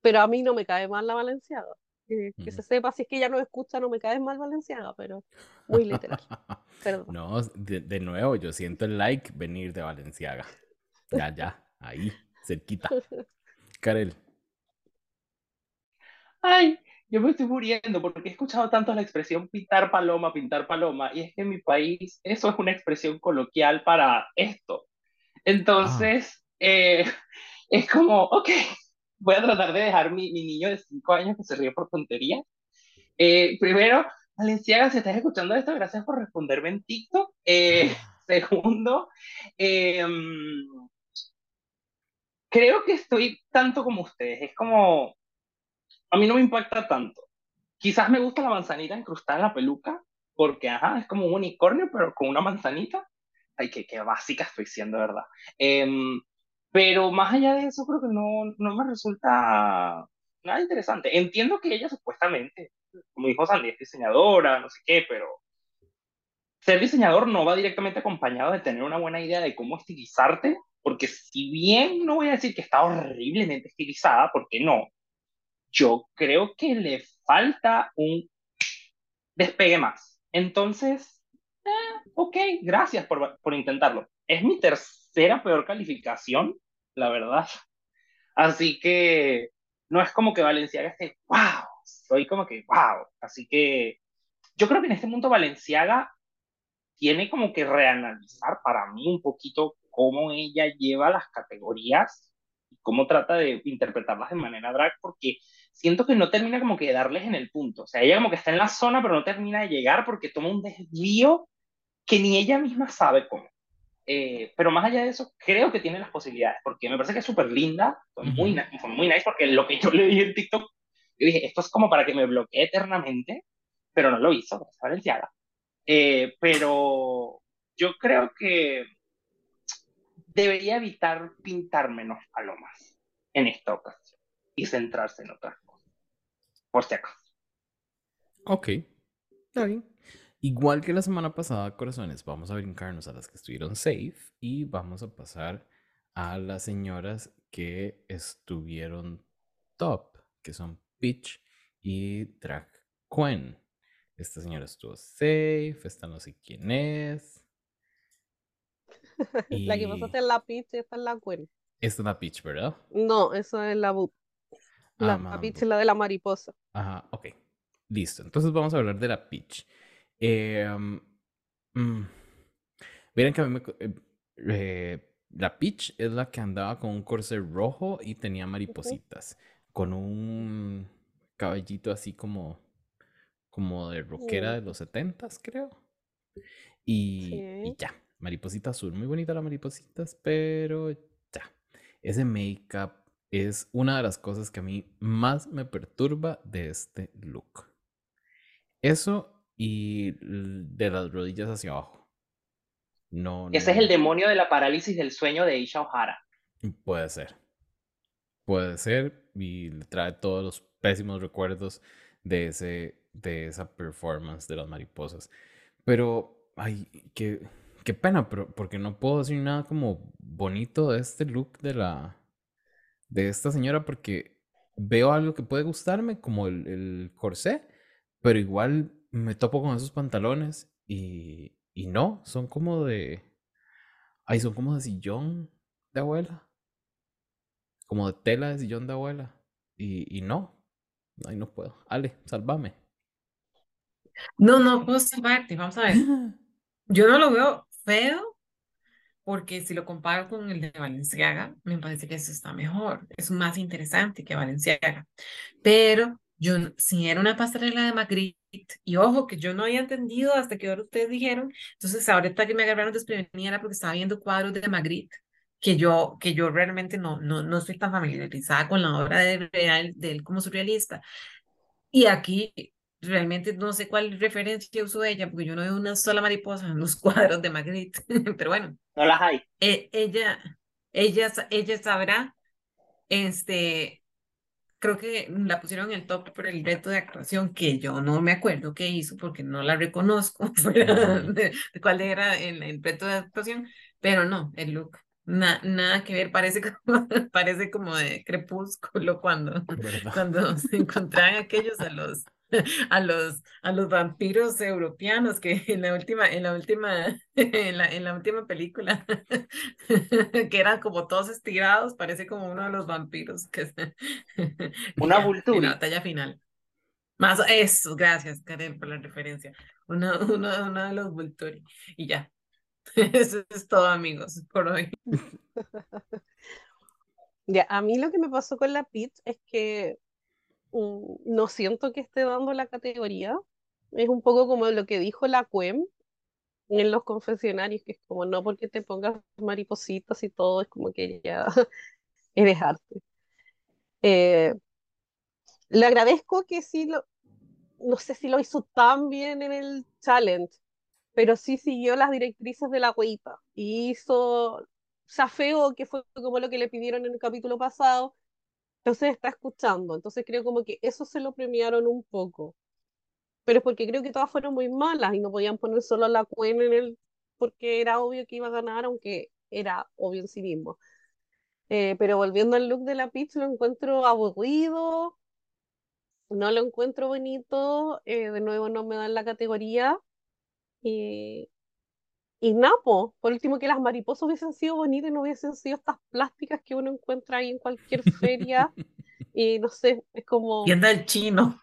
Pero a mí no me cae mal la Valenciaga. Que, se sepa, si es que ella no escucha, no me cae mal Valenciaga, pero muy literal. No, de, de, nuevo, yo siento el like venir de Valenciaga. Ya, ya, ahí, cerquita. Karel. Ay, yo me estoy muriendo porque he escuchado tanto la expresión pintar paloma, pintar paloma, y es que en mi país eso es una expresión coloquial para esto. Entonces, eh, es como, ok, voy a tratar de dejar mi, mi niño de 5 años que se ríe por tontería. Eh, primero, Valenciaga, si estás escuchando esto, gracias por responderme en TikTok. Eh, segundo, eh, creo que estoy tanto como ustedes. Es como, a mí no me impacta tanto. Quizás me gusta la manzanita incrustada en la peluca, porque, ajá, es como un unicornio, pero con una manzanita. Ay, qué, qué básica estoy siendo, ¿verdad? Em, pero más allá de eso, creo que no, no me resulta nada interesante. Entiendo que ella supuestamente, como dijo Sandy, es diseñadora, no sé qué, pero ser diseñador no va directamente acompañado de tener una buena idea de cómo estilizarte porque si bien no voy a decir que está horriblemente estilizada, porque no, yo creo que le falta un despegue más. Entonces, eh, ok, gracias por, por intentarlo. Es mi tercera peor calificación, la verdad. Así que no es como que Valenciaga esté, wow, soy como que, wow. Así que yo creo que en este mundo Valenciaga tiene como que reanalizar para mí un poquito cómo ella lleva las categorías y cómo trata de interpretarlas de manera drag, porque siento que no termina como que darles en el punto. O sea, ella como que está en la zona, pero no termina de llegar porque toma un desvío que ni ella misma sabe cómo. Eh, pero más allá de eso, creo que tiene las posibilidades, porque me parece que es súper linda, fue muy, fue muy nice, porque lo que yo le dije en TikTok, yo dije, esto es como para que me bloquee eternamente, pero no lo hizo, es valenciana. Eh, pero yo creo que debería evitar pintar menos palomas en esta ocasión y centrarse en otras cosas. Por si acaso. Ok, está bien. Igual que la semana pasada, corazones, vamos a brincarnos a las que estuvieron safe y vamos a pasar a las señoras que estuvieron top, que son Peach y Drag Queen. Esta señora estuvo safe, esta no sé quién es. la que pasaste en la Peach y esta es la Gwen. Esta es la Peach, ¿verdad? No, eso es la Boop. La, ah, Peach es la de la mariposa. Ajá, ok. Listo. Entonces vamos a hablar de la Peach. Eh, mm, miren que a mí me. Eh, eh, la Peach es la que andaba con un corset rojo y tenía maripositas. Con un cabellito así como. Como de rockera de los setentas, creo. Y, y ya. Mariposita azul, muy bonita la maripositas, pero ya. Ese make-up es una de las cosas que a mí más me perturba de este look. Eso y de las rodillas hacia abajo. No, Ese es el demonio de la parálisis del sueño de Isha O'Hara. Puede ser. Puede ser y le trae todos los pésimos recuerdos de, ese, de esa performance de las mariposas. Pero, ay, qué, qué pena, pero porque no puedo decir nada como bonito de este look de la de esta señora porque veo algo que puede gustarme como el, el corsé, pero igual me topo con esos pantalones y, y no, son como de... Ay, son como de sillón de abuela. Como de tela de sillón de abuela. Y, y no, ay, no puedo. Ale, sálvame. No, no puedo salvarte, vamos a ver. Yo no lo veo feo, porque si lo comparo con el de Valenciaga, me parece que eso está mejor, es más interesante que Valenciaga. Pero yo, si era una pasarela de Magritte, y ojo, que yo no había entendido hasta que ahora ustedes dijeron, entonces ahorita que me agarraron desprevenida era porque estaba viendo cuadros de Magritte, que yo, que yo realmente no, no, no estoy tan familiarizada con la obra de, de él como surrealista. Y aquí realmente no sé cuál referencia usó ella, porque yo no veo una sola mariposa en los cuadros de Magritte, pero bueno. No las hay. E, ella, ella, ella sabrá, este, creo que la pusieron en el top por el reto de actuación que yo no me acuerdo qué hizo porque no la reconozco de, cuál era el, el, reto de actuación, pero no, el look. nada que ver, parece como, parece como de crepúsculo cuando, cuando se encontraban aquellos a los, a los, a los vampiros europeanos que en la última, en la última, en la, en la última película, que eran como todos estirados, parece como uno de los vampiros que Una vultura. En la batalla final. Más eso, gracias Karen por la referencia. Uno, uno, uno de los Vulturi. Y ya. Eso es todo, amigos, por hoy. Ya, a mí lo que me pasó con la Pit es que no siento que esté dando la categoría. Es un poco como lo que dijo la CUEM en los confesionarios, que es como no porque te pongas maripositas y todo, es como que ya eres arte. Eh, le agradezco que sí lo, no sé si lo hizo tan bien en el challenge, pero sí siguió las directrices de la hueita y hizo Safeo, que fue como lo que le pidieron en el capítulo pasado, entonces está escuchando. Entonces creo como que eso se lo premiaron un poco. Pero es porque creo que todas fueron muy malas y no podían poner solo la Cuen en el porque era obvio que iba a ganar, aunque era obvio en sí mismo. Eh, pero volviendo al look de la Peach, lo encuentro aburrido, no lo encuentro bonito, eh, de nuevo no me dan la categoría. Y Napo, por último, que las mariposas hubiesen sido bonitas y no hubiesen sido estas plásticas que uno encuentra ahí en cualquier feria. y no sé, es como. Tienda del chino.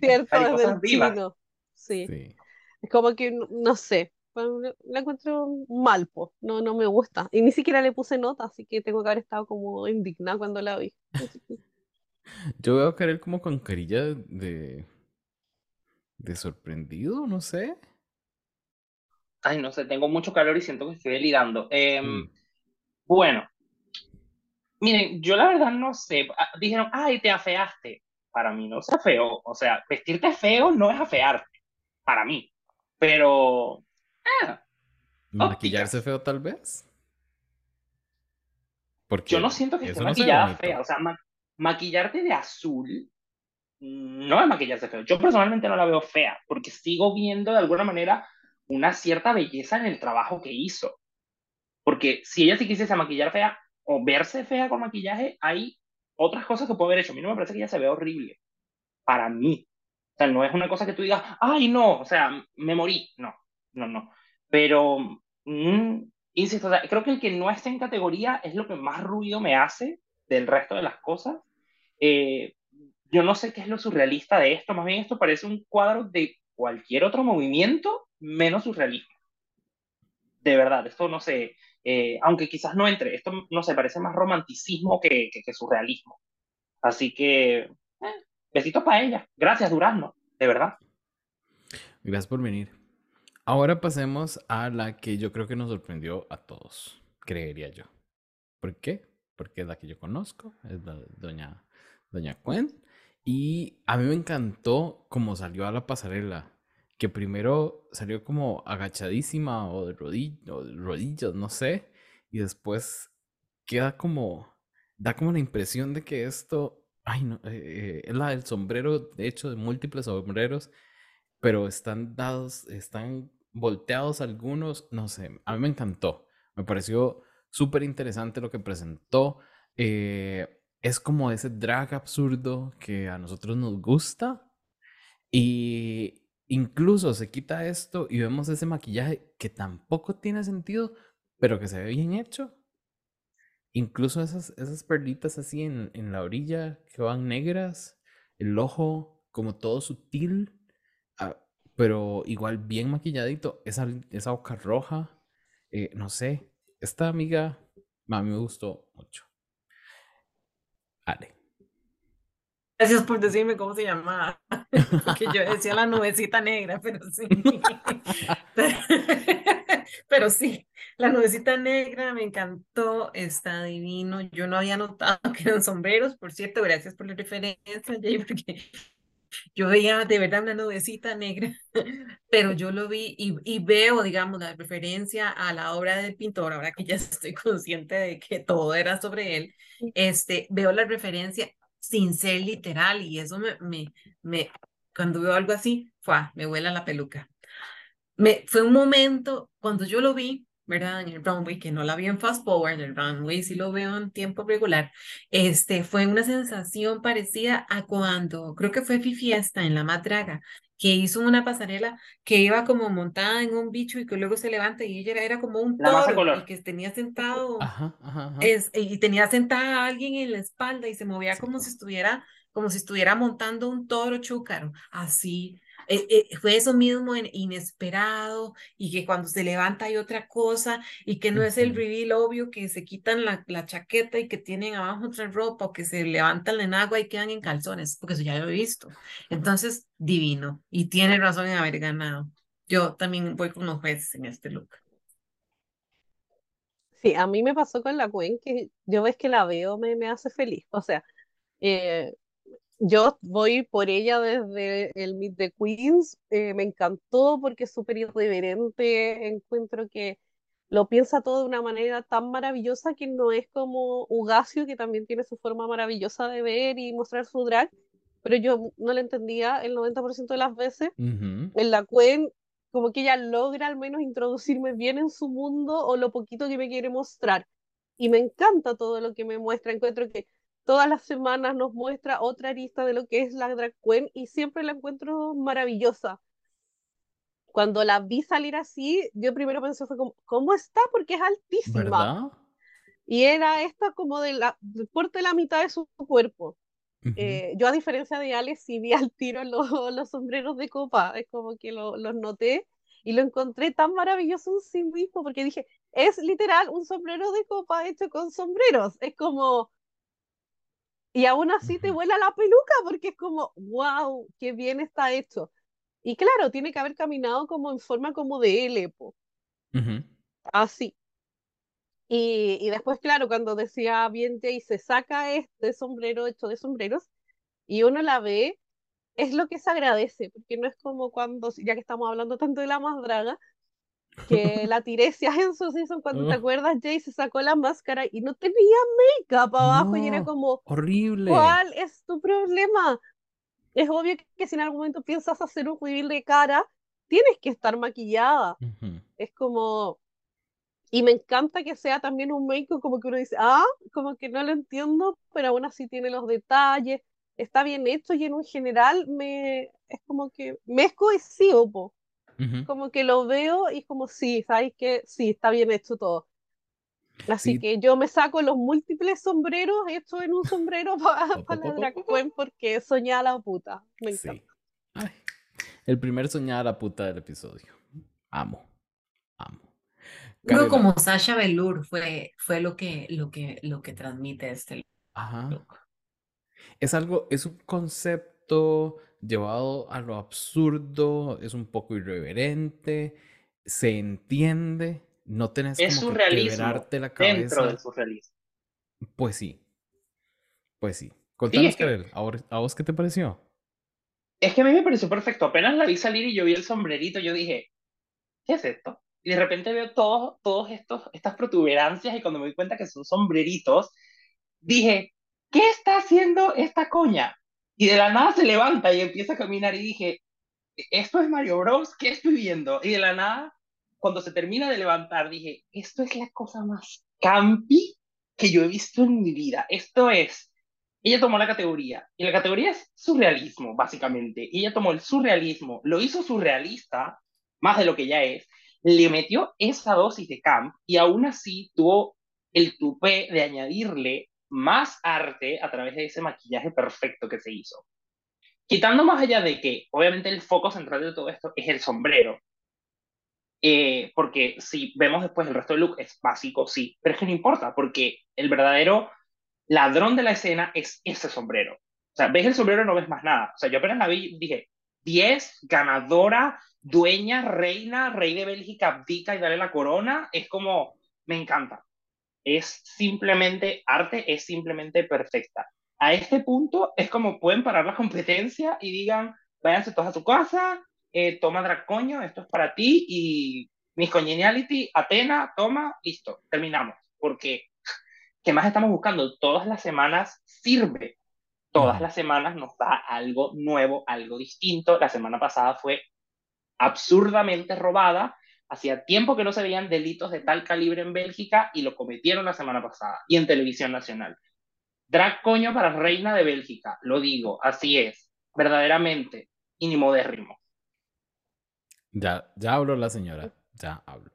Cierto, es del chino. Sí. Es como que, no sé, la encuentro mal, po. No, no me gusta. Y ni siquiera le puse nota, así que tengo que haber estado como indignada cuando la vi. Yo veo a Karel como con carilla de. de sorprendido, no sé. Ay, no sé, tengo mucho calor y siento que estoy delirando. Em, mm. Bueno, miren, yo la verdad no sé. Ah, dijeron, ay, te afeaste. Para mí no se feo. O sea, vestirte feo no es afearte. Para mí. Pero. Ah, ¿Maquillarse feo tal vez? Porque yo no siento que esté maquillada fea. O sea, maquillarte de azul no es maquillarse feo. Yo personalmente no la veo fea, porque sigo viendo de alguna manera una cierta belleza en el trabajo que hizo. Porque si ella sí quisiese maquillar fea o verse fea con maquillaje, hay otras cosas que puede haber hecho. A mí no me parece que ella se vea horrible. Para mí. O sea, no es una cosa que tú digas, ay, no, o sea, me morí. No, no, no. Pero, mm, insisto, creo que el que no esté en categoría es lo que más ruido me hace del resto de las cosas. Eh, yo no sé qué es lo surrealista de esto, más bien esto parece un cuadro de cualquier otro movimiento menos surrealismo. De verdad, esto no sé, eh, aunque quizás no entre, esto no sé, parece más romanticismo que, surrealismo. Así que, eh, besitos para ella. Gracias, Durazno, de verdad. Gracias por venir. Ahora pasemos a la que yo creo que nos sorprendió a todos, creería yo. ¿Por qué? porque es la que yo conozco, es la doña, doña Cuen. Y a mí me encantó cómo salió a la pasarela, que primero salió como agachadísima o de, o de rodillas, no sé, y después queda como, da como la impresión de que esto, ay no, eh, es la del sombrero, de hecho, de múltiples sombreros, pero están dados, están volteados algunos, no sé, a mí me encantó, me pareció súper interesante lo que presentó. Eh, es como ese drag absurdo que a nosotros nos gusta. Y incluso se quita esto y vemos ese maquillaje que tampoco tiene sentido, pero que se ve bien hecho. Incluso esas, esas perlitas así en, en la orilla que van negras, el ojo como todo sutil, ah, pero igual bien maquilladito, esa, esa boca roja, eh, no sé, esta amiga a mí me gustó mucho. Ale. Gracias por decirme cómo se llamaba. Porque yo decía la nubecita negra, pero sí. Pero, sí, la nubecita negra me encantó, está divino. Yo no había notado que eran sombreros, por cierto, gracias por la referencia, Jay, porque yo veía de verdad una nubecita negra, pero yo lo vi y, y, veo, digamos, la referencia a la obra del pintor, ahora que ya estoy consciente de que todo era sobre él, este, veo la referencia sin ser literal y eso me, me, me cuando veo algo así, fue, me vuela la peluca. Me, fue un momento, cuando yo lo vi, ¿verdad? En el runway, que no la vi en fast forward, el runway sí lo veo en tiempo regular, este, fue una sensación parecida a cuando, creo que fue Fiesta en La Madraga, que hizo una pasarela que iba como montada en un bicho y que luego se levanta y ella era, como un toro y que tenía sentado Es, y tenía sentada a alguien en la espalda y se movía como si estuviera como si estuviera montando un toro chúcaro, así eh, eh, fue eso mismo inesperado y que cuando se levanta hay otra cosa y que no es el reveal obvio que se quitan la, la, chaqueta y que tienen abajo otra ropa o que se levantan en agua y quedan en calzones, porque eso ya lo he visto. Entonces, divino y tiene razón en haber ganado. Yo también voy con los jueces en este look. Sí, a mí me pasó con la Gwen que yo ves que la veo me, me hace feliz. O sea, eh, yo voy por ella desde el Meet the Queens, eh, me encantó porque es súper irreverente, encuentro que lo piensa todo de una manera tan maravillosa que no es como Ugacio, que también tiene su forma maravillosa de ver y mostrar su drag, pero yo no la entendía el 90% de las veces. En la Quen, como que ella logra al menos introducirme bien en su mundo o lo poquito que me quiere mostrar. Y me encanta todo lo que me muestra, encuentro que todas las semanas nos muestra otra arista de lo que es la drag queen y siempre la encuentro maravillosa. Cuando la vi salir así, yo primero pensé fue como, ¿cómo está? Porque es altísima. Y era esta como de la, de la mitad de su cuerpo. Eh, yo a diferencia de Alex sí vi al tiro los, los sombreros de copa, es como que lo, los noté y lo encontré tan maravilloso en sí mismo porque dije, es literal un sombrero de copa hecho con sombreros, es como y aún así te vuela la peluca porque es como, wow, qué bien está hecho. Y claro, tiene que haber caminado como en forma como de L, así. Y, y, después, claro, cuando decía bien Jay, se saca este sombrero hecho de sombreros y uno la ve, es lo que se agradece, porque no es como cuando, ya que estamos hablando tanto de la más draga, que la Tiresia en su season, cuando te acuerdas, Jay se sacó la máscara y no tenía make-up abajo y era como, horrible. ¿Cuál es tu problema? Es obvio que, si en algún momento piensas hacer un reveal de cara, tienes que estar maquillada. Es como, y me encanta que sea también un make-up como que uno dice, ah, como que no lo entiendo, pero aún así tiene los detalles, está bien hecho y en un general me, es como que me es cohesivo, como que lo veo y es como, sí, ¿sabes que Sí, está bien hecho todo. Así que yo me saco los múltiples sombreros hechos en un sombrero para la drag queen porque soñaba la puta. Me encanta. el primer soñada la puta del episodio. Amo. Amo. Creo como Sasha Velour fue, fue lo, que, lo, que, lo que transmite este Ajá. Es algo, es un concepto llevado a lo absurdo, es un poco irreverente, se entiende, no tenés como que quebrarte la cabeza. Dentro del surrealismo. Pues sí. Pues sí. Contanos, Karel, ¿a vos qué te pareció? Es que a mí me pareció perfecto. Apenas la vi salir y yo vi el sombrerito, yo dije, ¿qué es esto? Y de repente veo todos, todos estos, estas protuberancias y cuando me di cuenta que son sombreritos, dije, ¿qué está haciendo esta coña? Y de la nada se levanta y empieza a caminar y dije, ¿esto es Mario Bros? ¿Qué estoy viendo? Y de la nada, cuando se termina de levantar, dije, esto es la cosa más campi que yo he visto en mi vida. Esto es, ella tomó la categoría, y la categoría es surrealismo, básicamente. ella tomó el surrealismo, lo hizo surrealista, más de lo que ya es, le metió esa dosis de camp y aún así tuvo el tupé de añadirle más arte a través de ese maquillaje perfecto que se hizo. Quitando más allá de que, obviamente, el foco central de todo esto es el sombrero, eh, porque si vemos después el resto del look es básico, sí, pero es que no importa, porque el verdadero ladrón de la escena es ese sombrero. O sea, ves el sombrero no ves más nada. O sea, yo apenas la vi dije, 10, ganadora, dueña, reina, rey de Bélgica, abdica y dale la corona, es como, me encanta. Es simplemente arte, es simplemente perfecta. A este punto es como pueden parar la competencia y digan, váyanse todos a su casa, eh, toma Dracoño, esto es para ti y Miss Congeniality, Atena, toma, listo, terminamos. Porque, ¿qué más estamos buscando? Todas las semanas sirve. Todas las semanas nos da algo nuevo, algo distinto. La semana pasada fue absurdamente robada. Hacía tiempo que no se veían delitos de tal calibre en Bélgica y lo cometieron la semana pasada y en televisión nacional. Drag coño para reina de Bélgica, lo digo, así es, verdaderamente, inimodérrimo. Ya, ya habló la señora, ya habló.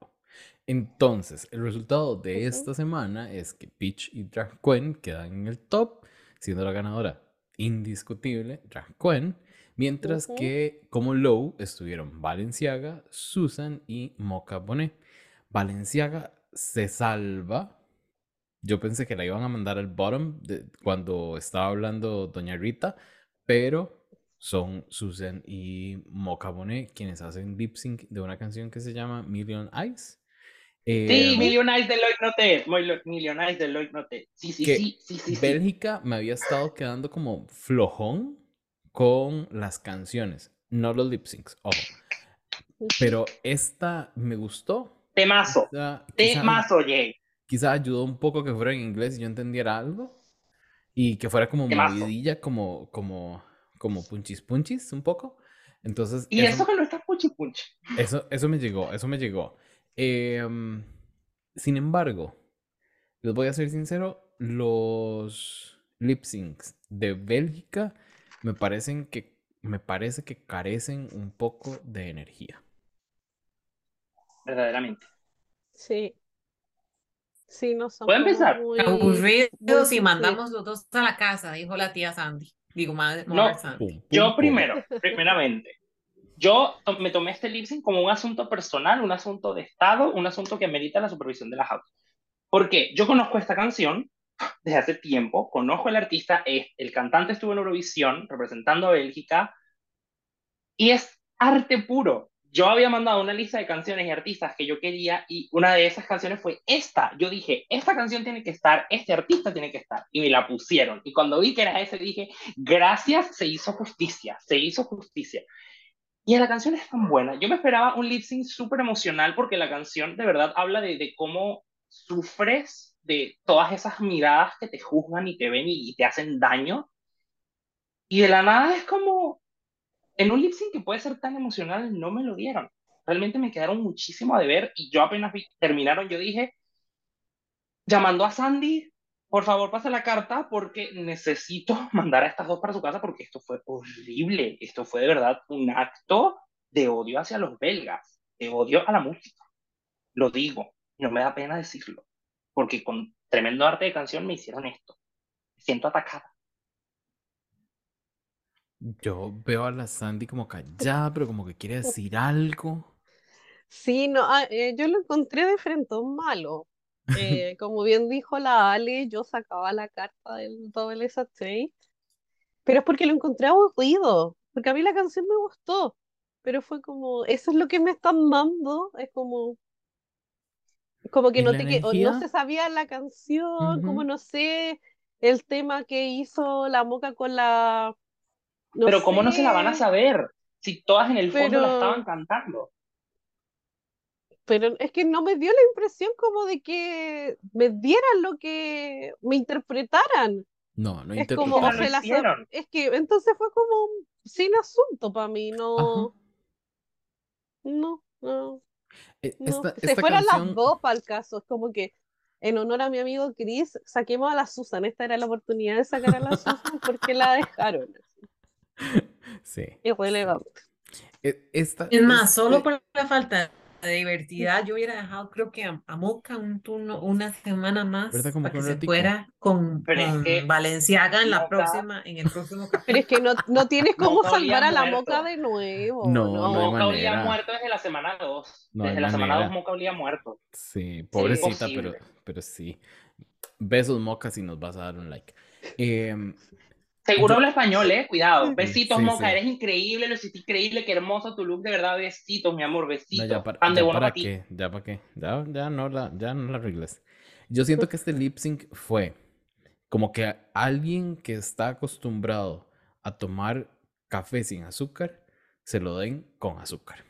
Entonces, el resultado de esta semana es que Peach y Drag Queen quedan en el top, siendo la ganadora indiscutible Drag Queen. Mientras que como low estuvieron Valenciaga, Susan y Mocha Bonet. Valenciaga se salva. Yo pensé que la iban a mandar al bottom cuando estaba hablando Doña Rita, pero son Susan y Mocha Bonet quienes hacen lip sync de una canción que se llama Million Eyes. sí, eh, Million Eyes de Lloyd Noté. Million Eyes de Lloyd Noté. Sí, sí, sí, sí, sí, Bélgica me había estado quedando como flojón con las canciones, no los lip syncs, ojo. Pero esta me gustó. Temazo. Temazo, Jay. Quizá ayudó un poco que fuera en inglés y yo entendiera algo. Y que fuera como movidilla, como, como, como punchis punchis, un poco. Entonces. Y eso, que no está punchi punch. Eso, eso me llegó, eso me llegó. Em, sin embargo, les voy a ser sincero, los lip syncs de Bélgica me parecen que me parece que carecen un poco de energía. Verdaderamente. Sí. Sí, no son. ¿Puedo empezar? Muy, Aburridos y mandamos los dos a la casa, dijo la tía Sandy. Digo, madre, no, Sandy. Yo primero, primeramente, yo me tomé este lip sync como un asunto personal, un asunto de estado, un asunto que merita la supervisión de la house. Porque yo conozco esta canción, desde hace tiempo, conozco al artista, es, el cantante estuvo en Eurovisión representando a Bélgica y es arte puro. Yo había mandado una lista de canciones y artistas que yo quería y una de esas canciones fue esta. Yo dije, esta canción tiene que estar, este artista tiene que estar y me la pusieron. Y cuando vi que era ese dije, gracias, se hizo justicia, se hizo justicia. Y la canción es tan buena. Yo me esperaba un lip sync súper emocional porque la canción de verdad habla de, de cómo sufres de todas esas miradas que te juzgan y te ven y, te hacen daño. Y de la nada es como, en un lip sync que puede ser tan emocional, no me lo dieron. Realmente me quedaron muchísimo a deber y yo apenas terminaron, yo dije, llamando a Sandy, por favor pase la carta porque necesito mandar a estas dos para su casa porque esto fue horrible, esto fue de verdad un acto de odio hacia los belgas, de odio a la música. Lo digo, no me da pena decirlo porque con tremendo arte de canción me hicieron esto. Me siento atacada. Yo veo a la Sandy como callada, pero como que quiere decir algo. Sí, no, ah, eh, yo lo encontré de frente un malo. Eh, como bien dijo la Ale, yo sacaba la carta del doble SAT, pero es porque lo encontré aburrido, porque a mí la canción me gustó, pero fue como, eso es lo que me están dando, es como, como que no, te, que, no se sabía la canción, como no sé, el tema que hizo la moca con la... pero ¿cómo no se la van a saber? Si todas en el fondo la estaban cantando. Pero es que no me dio la impresión como de que me dieran lo que me interpretaran. No, no es como, es que entonces fue como sin asunto para mí, no. No, no. E, se fueron las dos para el caso. Es como que en honor a mi amigo Chris, saquemos a la Susan. Esta era la oportunidad de sacar a la Susan porque la dejaron. Sí. Irrelevante. E, esta, es más, solo por la falta de divertida, yo hubiera dejado, creo que a, Moca un turno, una semana más para que se fuera con, Valenciaga en la próxima, en el próximo. Pero es que no, no tienes cómo salvar a la Moca de nuevo. No, no, no Moca olía muerto desde la semana 2. desde la semana 2 Moca olía muerto. Sí, pobrecita, pero, pero sí. Besos Moca si nos vas a dar un like. Eh, Seguro habla español, eh, cuidado. Besitos, Moca, eres increíble, lo hiciste increíble, qué hermoso tu look, de verdad, besitos, mi amor, besitos. ya para, para, qué, ya para qué, ya, ya, no la, ya no la arregles. Yo siento que este lip sync fue como que alguien que está acostumbrado a tomar café sin azúcar, se lo den con azúcar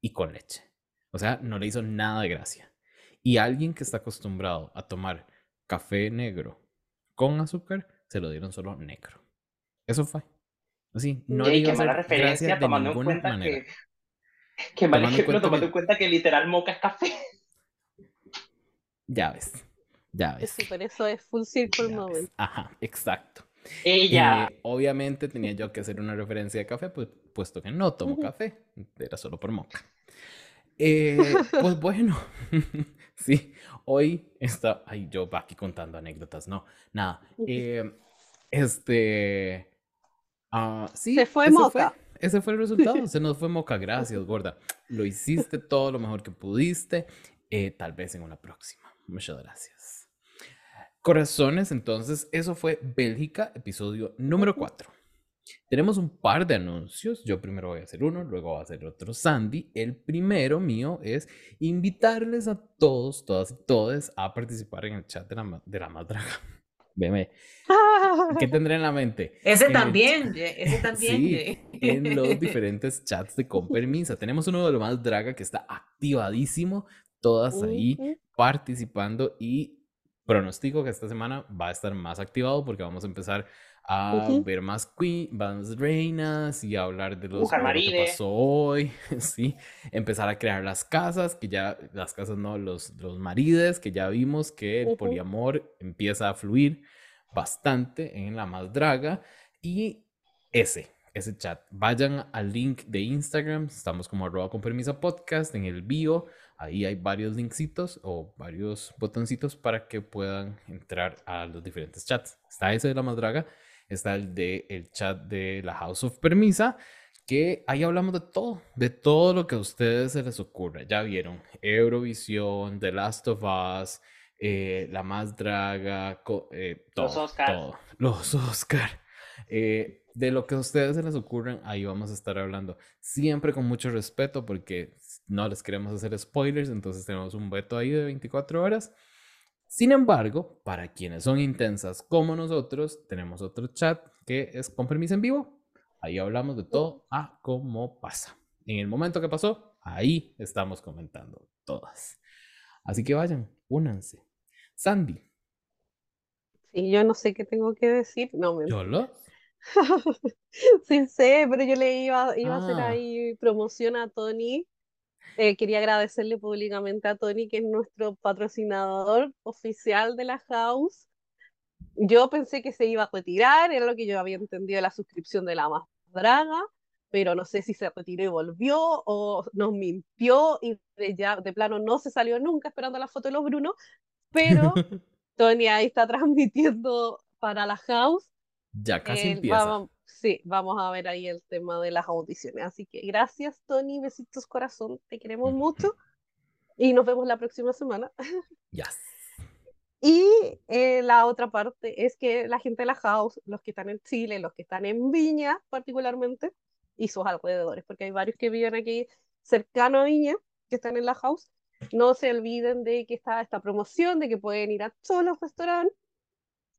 y con leche. O sea, no le hizo nada de gracia. Y alguien que está acostumbrado a tomar café negro con azúcar, se lo dieron solo negro. Eso fue. Así, no le iba a hacer referencia tomando en cuenta manera. que que mal ejemplo tomando en cuenta que literal moca es café. Ya ves. Ya ves. Sí, por eso es full circle moment. Ajá, exacto. Ella. Eh, obviamente tenía yo que hacer una referencia de café, pues, puesto que no tomo café. Era solo por moca. Eh, pues bueno, sí, hoy está, ay, yo aquí contando anécdotas, no, nada, eh, este, uh, sí, se fue Moca. ese fue el resultado, se nos fue Moca, gracias, gorda, lo hiciste todo lo mejor que pudiste, eh, tal vez en una próxima, muchas gracias. Corazones, entonces, eso fue Bélgica, episodio número 4. Tenemos un par de anuncios. Yo primero voy a hacer uno, luego va a hacer otro Sandy. El primero mío es invitarles a todos, todas y todos a participar en el chat de la, de la madraga. Veme. ¿Qué tendré en la mente? Ese también, ese también. Sí, en los diferentes chats de Con Permisa. Tenemos uno de los más draga que está activadísimo. Todas ahí participando y pronostico que esta semana va a estar más activado porque vamos a empezar a ver más queen, más reinas y a hablar de, los, lo que pasó hoy, sí, empezar a crear las casas, que ya, las casas no, los, los marides, que ya vimos que el poliamor empieza a fluir bastante en la más draga y ese, ese chat. Vayan al link de Instagram, estamos como arroba con permiso podcast en el bio, ahí hay varios linksitos o varios botoncitos para que puedan entrar a los diferentes chats. Está ese de la más draga está el de el chat de la House of Permisa, que ahí hablamos de todo, de todo lo que a ustedes se les ocurra. Ya vieron Eurovisión, The Last of Us, eh, La Más Draga, eh, todo, los Oscar. Los Oscar. Eh, de lo que a ustedes se les ocurran, ahí vamos a estar hablando. Siempre con mucho respeto porque no les queremos hacer spoilers, entonces tenemos un veto ahí de 24 horas. Sin embargo, para quienes son intensas como nosotros, tenemos otro chat que es con permiso en vivo. Ahí hablamos de todo a cómo pasa. En el momento que pasó, ahí estamos comentando todas. Así que vayan, únanse. Sandy. Sí, yo no sé qué tengo que decir. No, me... ¿Yo lo? sí sé, pero yo le iba, iba a hacer ah. ahí promoción a Tony eh, quería agradecerle públicamente a Tony, que es nuestro patrocinador oficial de la House. Yo pensé que se iba a retirar, era lo que yo había entendido de la suscripción de la más draga, pero no sé si se retiró y volvió o nos mintió y de, ya de plano no se salió nunca esperando la foto de los Brunos, pero Tony ahí está transmitiendo para la House. Ya casi empieza. Sí, vamos a ver ahí el tema de las audiciones. Así que gracias, Tony. Besitos, corazón. Te queremos mucho. Y nos vemos la próxima semana. Yes. Y eh, la otra parte es que la gente de la house, los que están en Chile, los que están en Viña particularmente, y sus alrededores, porque hay varios que viven aquí cercano a Viña, que están en la house, no se olviden de que está esta promoción, de que pueden ir a todos los restaurantes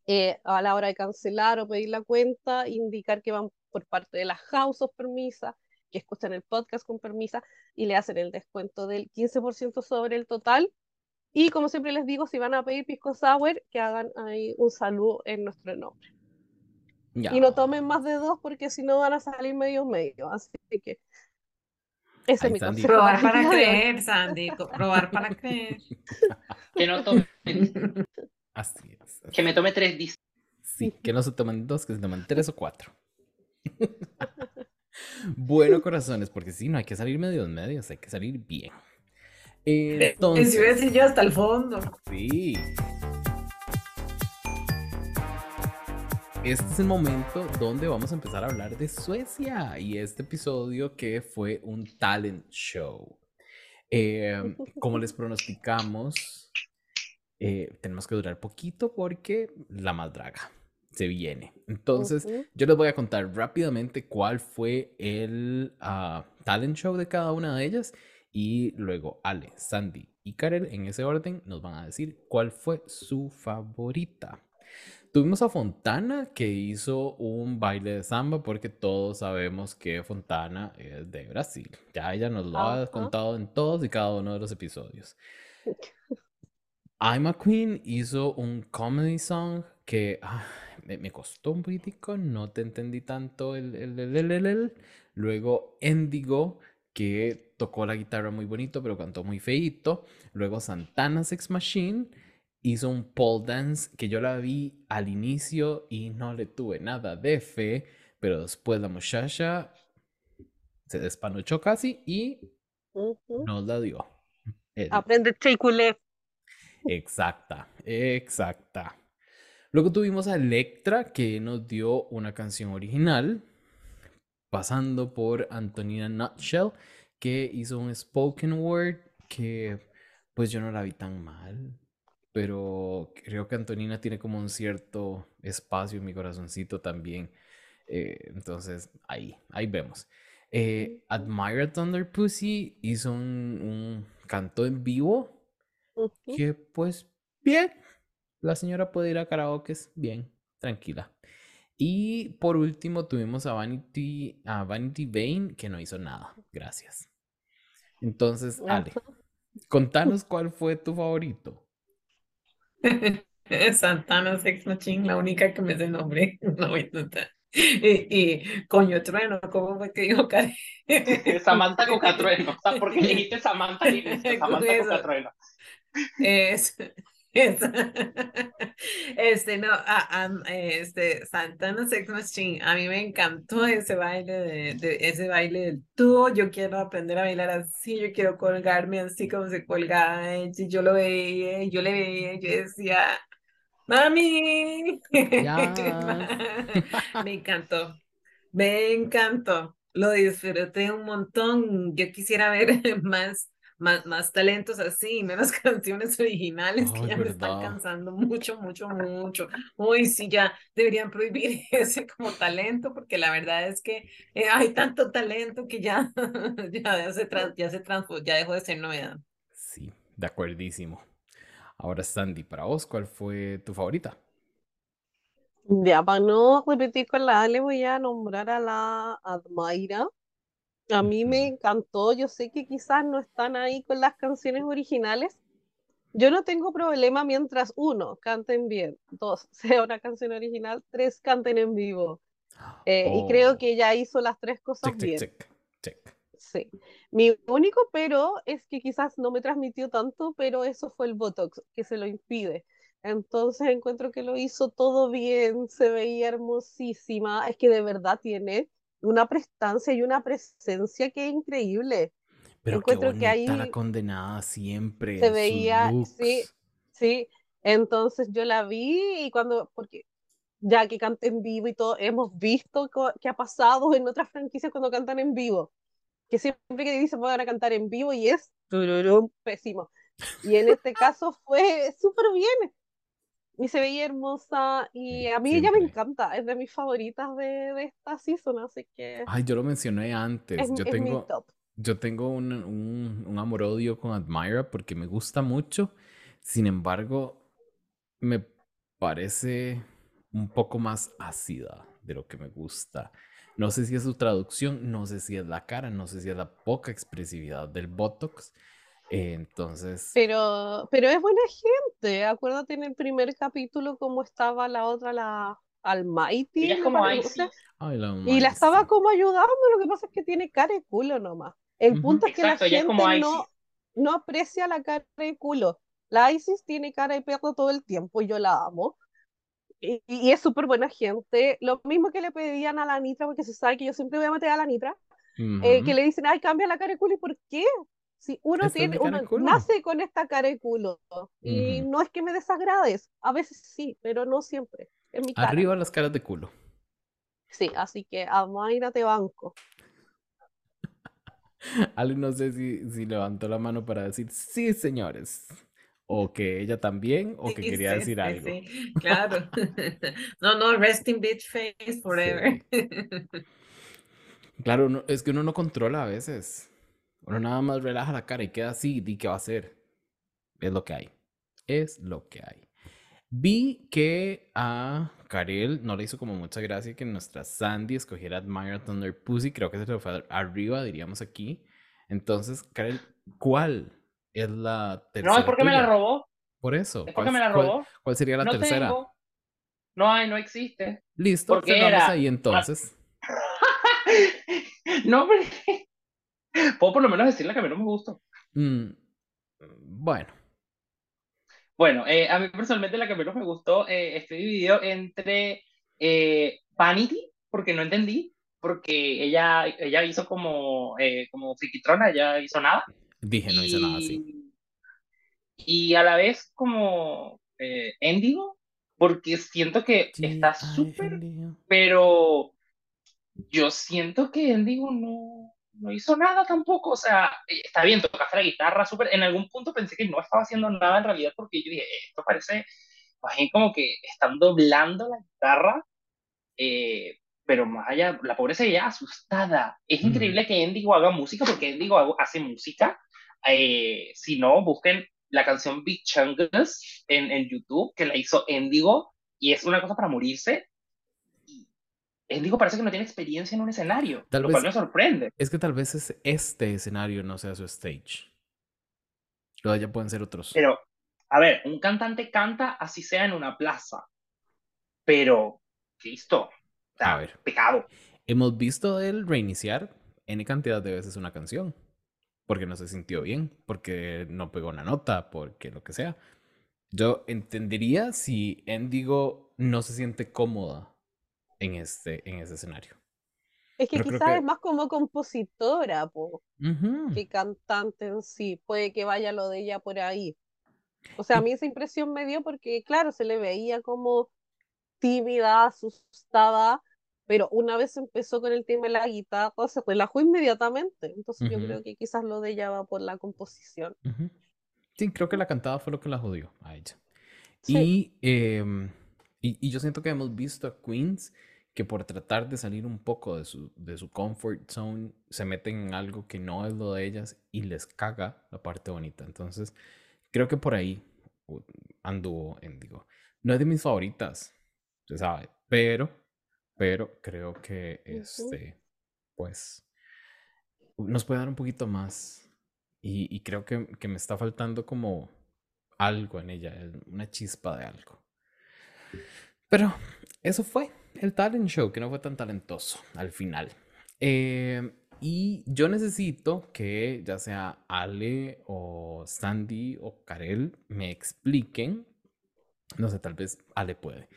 eh, a la hora de cancelar o pedir la cuenta, indicar que van por parte de las House of Permisa, que escuchan el podcast con permisa y le hacen el descuento del 15% sobre el total. Y como siempre les digo, si van a pedir pisco sour, que hagan ahí un saludo en nuestro nombre. Y no tomen más de dos porque si no van a salir medio medio. Así que ese es mi consejo. Probar para creer, Sandy. Probar para creer. Que no tomen. Así es. Que me tome tres Sí, que no se tomen dos, que se tomen tres o cuatro. bueno, corazones, porque si no hay que salir medios medios, hay que salir bien. Entonces. Si decir yo hasta el fondo. Sí. Este es el momento donde vamos a empezar a hablar de Suecia y este episodio que fue un talent show. Em, como les pronosticamos, eh, tenemos que durar poquito porque la más draga se viene. Entonces, yo les voy a contar rápidamente cuál fue el ah, talent show de cada una de ellas y luego Ale, Sandy y Karel en ese orden nos van a decir cuál fue su favorita. Tuvimos a Fontana que hizo un baile de samba porque todos sabemos que Fontana es de Brasil. Ya ella nos lo ha contado en todos y cada uno de los episodios. I'm a Queen hizo un comedy song que ah, me, costó un poquitico, no te entendí tanto el, el, el, el, Luego Endigo que tocó la guitarra muy bonito pero cantó muy feito. Luego Santana Sex Machine hizo un pole dance que yo la vi al inicio y no le tuve nada de fe, pero después la muchacha se despanochó casi y nos la dio. Aprende triculé. Exacta, exacta. Luego tuvimos a Electra que nos dio una canción original, pasando por Antonina Nutshell que hizo un spoken word que pues yo no la vi tan mal pero creo que Antonina tiene como un cierto espacio en mi corazoncito también. Eh, entonces, ahí, ahí vemos. Eh, Admire Thunder Pussy hizo un, canto en vivo que pues bien, la señora puede ir a karaoke, bien, tranquila. Y por último tuvimos a Vanity, a Vanity Vane que no hizo nada, gracias. Entonces, Ale, contanos cuál fue tu favorito. Santana Sex Machine, la única que me sé el nombre. No voy a intentar. Y, y coño trueno, ¿cómo fue que dijo Karen? Samantha Cocatrueno. O sea, porque dijiste Samantha y Samantha Cocatrueno. Es, este, no, este, Santana Sex Machine, a mí me encantó ese baile, de, ese baile del tubo, yo quiero aprender a bailar así, yo quiero colgarme así como se colgaba yo lo veía, yo le veía, yo decía, mami, me encantó, me encantó, lo disfruté un montón, yo quisiera ver más más, más talentos así, menos canciones originales que ya me están cansando mucho, mucho, mucho. Uy, sí, ya deberían prohibir ese como talento, porque la verdad es que eh, hay tanto talento que ya, ya, se, ya, se ya dejó de ser novedad. Sí, de acuerdísimo. Ahora, Sandy, para vos, ¿cuál fue tu favorita? Ya, para no repetir con la le voy a nombrar a la Admaira a mí me encantó, yo sé que quizás no están ahí con las canciones originales. Yo no tengo problema mientras uno, canten bien, dos, sea una canción original, tres, canten en vivo. Eh, y creo oh. que ya hizo las tres cosas bien. Sí. Mi único pero es que quizás no me transmitió tanto, pero eso fue el Botox, que se lo impide. Entonces encuentro que lo hizo todo bien, se veía hermosísima, es que de verdad tiene una prestancia y una presencia que es increíble. Pero Encuentro qué que ahí la condenada siempre. Se veía, sí, sí. Entonces yo la vi y cuando, porque ya que canta en vivo y todo, hemos visto qué ha pasado en otras franquicias cuando cantan en vivo. Que siempre que dicen van a cantar en vivo y es pésimo. Y en este caso fue súper bien y se veía hermosa y a mí ella me encanta, es de mis favoritas de, de, esta season, así que... Ay, yo lo mencioné antes, yo tengo... yo tengo un, un, un amor-odio con Admira porque me gusta mucho. Sin embargo, me parece un poco más ácida de lo que me gusta. No sé si es su traducción, no sé si es la cara, no sé si es la poca expresividad del Botox. entonces. Pero, pero es buena Acuérdate en el primer capítulo cómo estaba la otra, la Almighty. es como Y la estaba como ayudando. Lo que pasa es que tiene cara de culo nomás. El punto es que la gente no, no aprecia la cara de culo. La Isis tiene cara de perro todo el tiempo y yo la amo y, es súper buena gente. Lo mismo que le pedían a la Nitra, porque se sabe que yo siempre voy a meter a la Nitra, eh, que le dicen, ay, cambia la cara de culo. ¿Y por qué? Si uno, tiene, uno nace con esta cara de culo. Y no es que me desagrades, a veces sí, pero no siempre. En mi Arriba las caras de culo. Sí, así que a Mayra te banco. Ale no sé si, si levantó la mano para decir, sí, señores o que ella también, o que quería decir algo. Sí, claro. no, no, resting bitch face forever. Claro, es que uno no controla a veces. Uno nada más relaja la cara y queda así, ¿y qué va a hacer? Es lo que hay. Es lo que hay. Vi que a Karel no le hizo como mucha gracia que nuestra Sandy escogiera Admire Thunder Pussy. Creo que se le fue arriba, diríamos aquí. Entonces, Karel, ¿cuál es la tercera. No, es porque me la robó. Por eso. Es porque me la robó. ¿Cuál, sería la no tercera? Tengo. No hay, no existe. Listo, porque era... ahí entonces. no, pero... Puedo por lo menos decir la que a mí no me gustó. Mm, bueno. Bueno, eh, a mí personalmente la que menos me gustó, eh, estoy dividido entre eh, Vanity, porque no entendí, porque ella, ella hizo como, eh, como Fiquitrona, ella hizo nada. Dije, no hice nada así. Y a la vez como eh, Endigo, porque siento que está súper, pero yo siento que Endigo no, no hizo nada tampoco, o sea, eh, está bien, tocaste la guitarra súper, en algún punto pensé que no estaba haciendo nada en realidad porque yo dije, esto parece, como que están doblando la guitarra, eh, pero más allá, la pobreza ya asustada. Es increíble que Endigo haga música porque Endigo hace música eh, si no, busquen la canción Big Chungus en, en YouTube, que la hizo Endigo, y es una cosa para morirse. Endigo parece que no tiene experiencia en un escenario, lo cual me sorprende. Es que tal vez es este escenario no sea su stage. Lo ya pueden ser otros. Pero, a ver, un cantante canta así sea en una plaza. Pero, listo. a ver. Pecado. Hemos visto él reiniciar N cantidad de veces una canción porque no se sintió bien, porque no pegó una nota, porque lo que sea. Yo entendería si Endigo no se siente cómoda en este, en ese escenario. Es que quizás es más como compositora, po, que cantante en sí. Puede que vaya lo de ella por ahí. O sea, a mí esa impresión me dio porque, claro, se le veía como tímida, asustada, pero una vez empezó con el tema de la guitarra, se relajó inmediatamente. Entonces yo creo que quizás lo de ella va por la composición. Sí, creo que la cantada fue lo que la jodió a ella. Em, y, y, yo siento que hemos visto a Queens que por tratar de salir un poco de su, de su comfort zone, se meten en algo que no es lo de ellas y les caga la parte bonita. Entonces, creo que por ahí anduvo en, digo, no es de mis favoritas, se sabe, pero pero creo que este, pues, nos puede dar un poquito más. Y, creo que, que, me está faltando como algo en ella, una chispa de algo. Pero eso fue el talent show, que no fue tan talentoso al final. Eh, y yo necesito que ya sea Ale o Sandy o Karel me expliquen, no sé, tal vez Ale puede,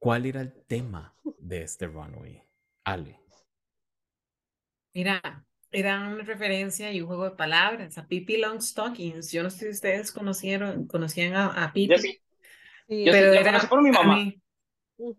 ¿Cuál era el tema de este runway? Ale. Mira, era una referencia y un juego de palabras a Pippi Longstockings. Yo no sé si ustedes conocieron, conocían a, a Pippi. Yo sí. pero era, por mi mamá.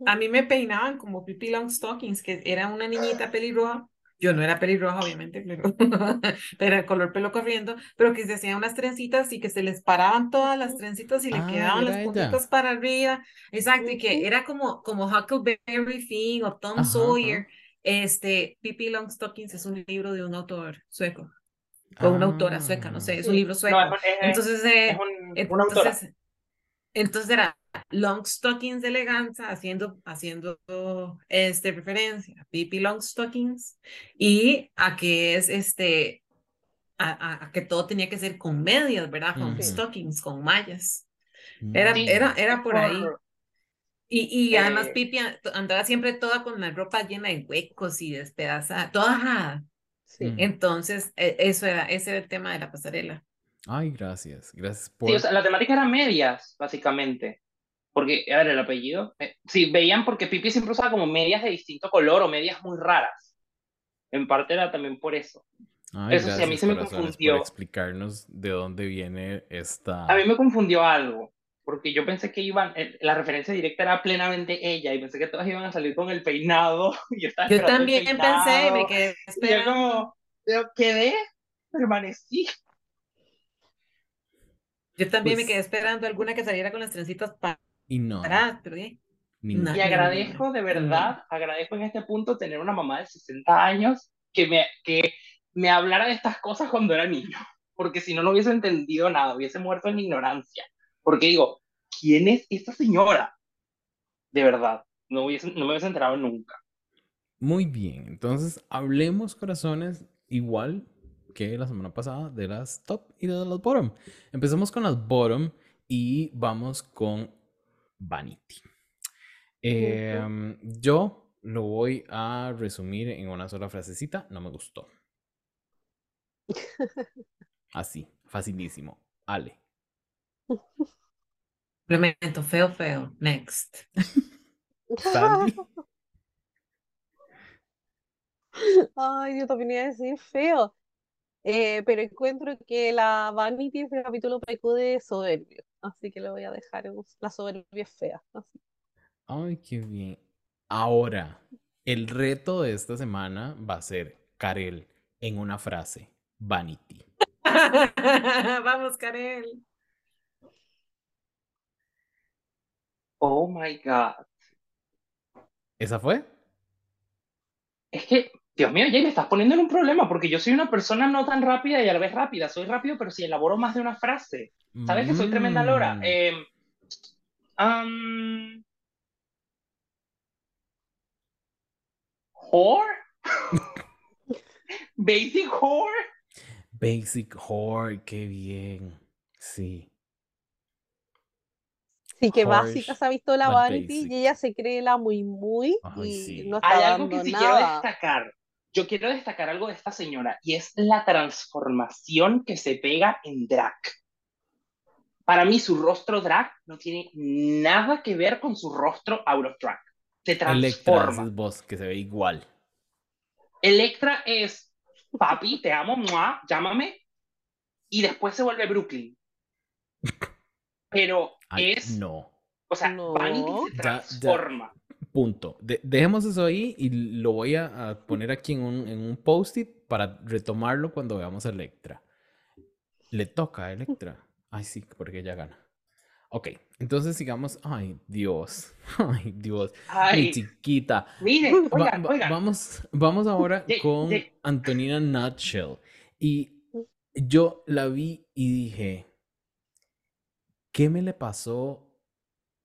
A mí, me peinaban como Pippi Longstockings, que era una niñita pelirroja yo no era pelirroja, obviamente, pero, pero el color pelo corriendo, pero que se hacían unas trencitas y que se les paraban todas las trencitas y le ah, quedaban las puntitas para arriba. Exacto, y que era como, como Huckleberry Finn o Tom Sawyer. Este, Pippi Longstockings es un libro de un autor sueco. o una autora sueca, no sé, es un libro sueco. entonces, entonces, entonces era Long Stockings de eleganza, haciendo, haciendo este, referencia a Pippi Long Stockings y a que es este, a, a, que todo tenía que ser con medias, ¿verdad? Con stockings, con mallas. Era, era, era por ahí. Y, y además eh. Pipi andaba siempre toda con la ropa llena de huecos y despedazada, toda Sí. Entonces, e, eso era, ese era el tema de la pasarela. Ay, gracias, gracias por... Sí, o sea, la temática era medias, básicamente. Porque, a ver, el apellido. Eh, sí, veían porque Pipi siempre usaba como medias de distinto color o medias muy raras. En parte era también por eso. Ay, eso sí, a mí se me confundió. Por explicarnos de dónde viene esta. A mí me confundió algo porque yo pensé que iban, eh, la referencia directa era plenamente ella y pensé que todas iban a salir con el peinado. Y yo, yo también pensé, me quedé esperando. yo como, pero quedé, permanecí. Yo también me pues quedé esperando alguna que saliera con las trencitas para y no. pero y agradezco de verdad, agradezco en este punto tener una mamá de 60 años que me, que me hablara de estas cosas cuando era niño, porque si no, no hubiese entendido nada, hubiese muerto en ignorancia. Porque digo, ¿quién es esta señora? De verdad, no, hubiese, no me hubiese enterado nunca. Muy bien, entonces hablemos, corazones, igual que la semana pasada, de las top y de las bottom. Empezamos con las bottom y vamos con Vanity. Em, yo lo voy a resumir en una sola frasecita, no me gustó. Así, facilísimo. Ale. Complemento, feo, feo. Next. Ay, yo también iba a decir feo. Eh, pero encuentro que la Vanity en este capítulo pecó de soberbio. Así que le voy a dejar la soberbia fea. Ay, qué bien. Ahora, el reto de esta semana va a ser Karel en una frase. Vanity. Vamos, Karel. Oh my God. ¿Esa fue? Es que, Dios mío, Jay, me estás poniendo en un problema porque yo soy una persona no tan rápida y a la vez rápida. Soy rápido, pero si elaboro más de una frase. ¿Sabes que soy tremenda Lora? Eh, um, whore? Basic whore? Basic whore, qué bien. Sí. Sí, que básica se ha visto la Vanity y ella se cree la muy muy y no está Hay algo que sí quiero destacar. Yo quiero destacar algo de esta señora y es la transformación que se pega en drag. Para mí su rostro drag no tiene nada que ver con su rostro out of drag. Se transforma. Electra es que se ve igual. Electra es papi, te amo, llámame. Y después se vuelve Brooklyn. Pero es. No. O sea, Vanity se transforma. punto. dejemos eso ahí y lo voy a, poner aquí en un, en un post-it para retomarlo cuando veamos a Electra. Le toca a Electra. Ay, sí, porque ella gana. Ok, entonces sigamos. Ay, Dios. Ay, Dios. Ay. Mi chiquita. Miren, oigan, oigan. Vamos, vamos ahora con Antonina Nutshell. Y yo la vi y dije, ¿Qué me le pasó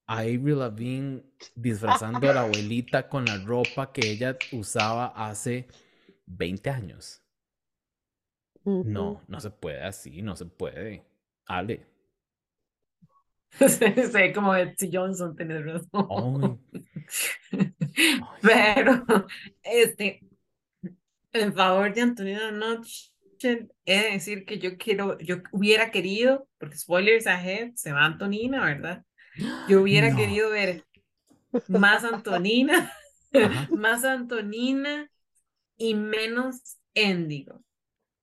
a Avril Lavigne disfrazando a la abuelita con la ropa que ella usaba hace 20 años? No, no se puede así, no se puede. Ale. Sé como Betsy Johnson, tenés razón. Pero, este, en favor de Antonina Notch, es decir que yo quiero, yo hubiera querido, porque spoilers ahead, se va Antonina, ¿verdad? Yo hubiera querido ver más Antonina, más Antonina y menos Endigo.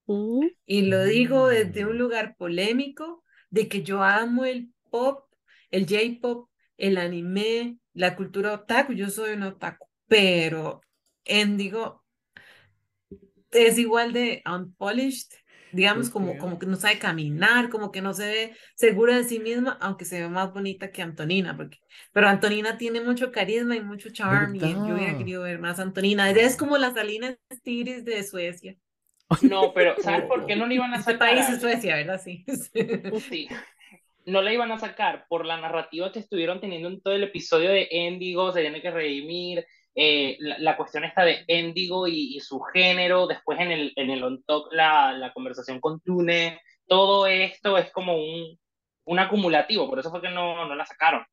Mm. Y lo digo desde un mm. lugar polémico, de que yo amo el pop, el J-pop, el anime, la cultura otaku, yo soy un otaku, pero Endigo es igual de unpolished, digamos, como, como que no sabe caminar, como que no se ve segura de sí misma, aunque se ve más bonita que Antonina, porque, pero Antonina tiene mucho carisma y mucho charm, y yo hubiera querido ver más Antonina. es como las Salinas Tigres de Suecia. No, pero ¿sabes por qué no le iban a sacar? Este país es Suecia, ¿verdad? Sí. sí. No le iban a sacar por la narrativa que estuvieron teniendo en todo el episodio de Endigo, se tiene que redimir, eh, la, cuestión está de Endigo y, su género, después en el, en el on top la, la conversación con Tune, todo esto es como un, un acumulativo, por eso fue que no, no la sacaron.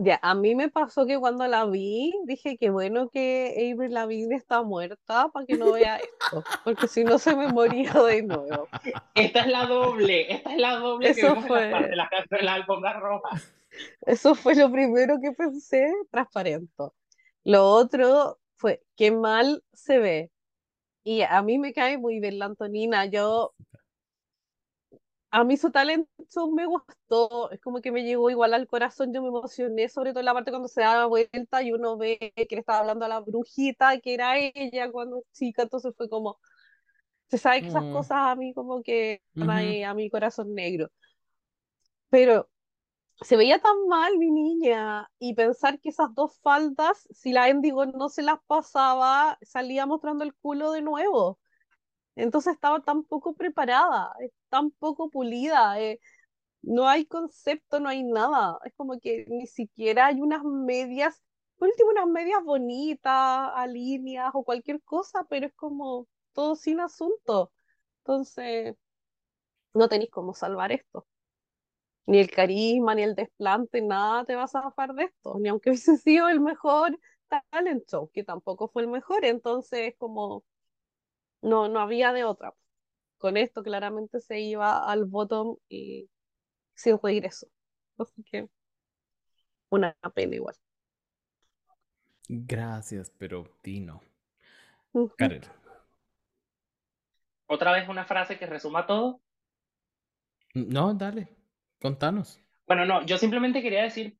Ya, a mí me pasó que cuando la vi, dije que bueno que Avril Lavigne está muerta para que no vea esto, porque si no se me moría de nuevo. Esta es la doble, esta es la doble Eso que fue... en la, de la alfombra roja. Eso fue lo primero que pensé, transparente. Lo otro fue, qué mal se ve. Y a mí me cae muy bien la Antonina. Yo a mí su talento me gustó, es como que me llegó igual al corazón, yo me emocioné, sobre todo en la parte cuando se da vuelta y uno ve que le estaba hablando a la brujita, que era ella cuando chica, entonces fue como, se sabe que esas mm. cosas a mí como que a mi corazón negro. Pero se veía tan mal mi niña y pensar que esas dos faldas, si la Endigo no se las pasaba, salía mostrando el culo de nuevo. Entonces estaba tan poco preparada, tan poco pulida, eh, no hay concepto, no hay nada. Es como que ni siquiera hay unas medias, por último unas medias bonitas, a líneas o cualquier cosa, pero es como todo sin asunto. Entonces, no tenéis cómo salvar esto. Ni el carisma, ni el desplante, nada te vas a zafar de esto. Ni aunque hubiese sido el mejor talent show, que tampoco fue el mejor. Entonces, como no, no había de otra. Con esto claramente se iba al bottom y sin regreso. Así que una pena igual. Gracias, pero Tino. ¿Otra vez una frase que resuma todo? No, dale, contanos. Bueno, no, yo simplemente quería decir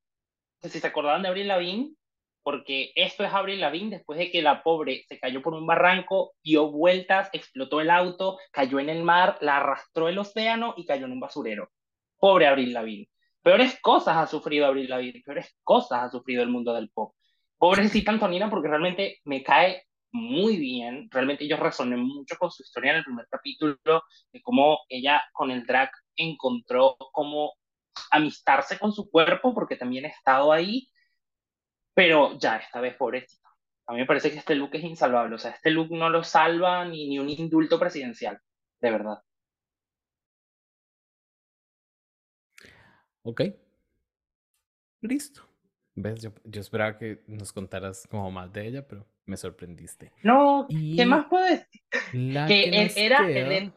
que si se acordaban de Abril Lavín, porque esto es Abril Lavigne después de que la pobre se cayó por un barranco, dio vueltas, explotó el auto, cayó en el mar, la arrastró el océano y cayó en un basurero. Pobre Abril Lavigne. Peores cosas ha sufrido Abril Lavigne, peores cosas ha sufrido el mundo del pop. Pobrecita Antonina porque realmente me cae muy bien, realmente yo resoné mucho con su historia en el primer capítulo, de cómo ella con el drag encontró cómo amistarse con su cuerpo, porque también ha estado ahí, pero ya, esta vez pobrecito. A mí me parece que este look es insalvable. O sea, este look no lo salva ni, ni un indulto presidencial. De verdad. Ok. Listo. ¿Ves? Yo, yo, esperaba que nos contaras como más de ella, pero me sorprendiste. No, ¿qué más puedo decir? que, era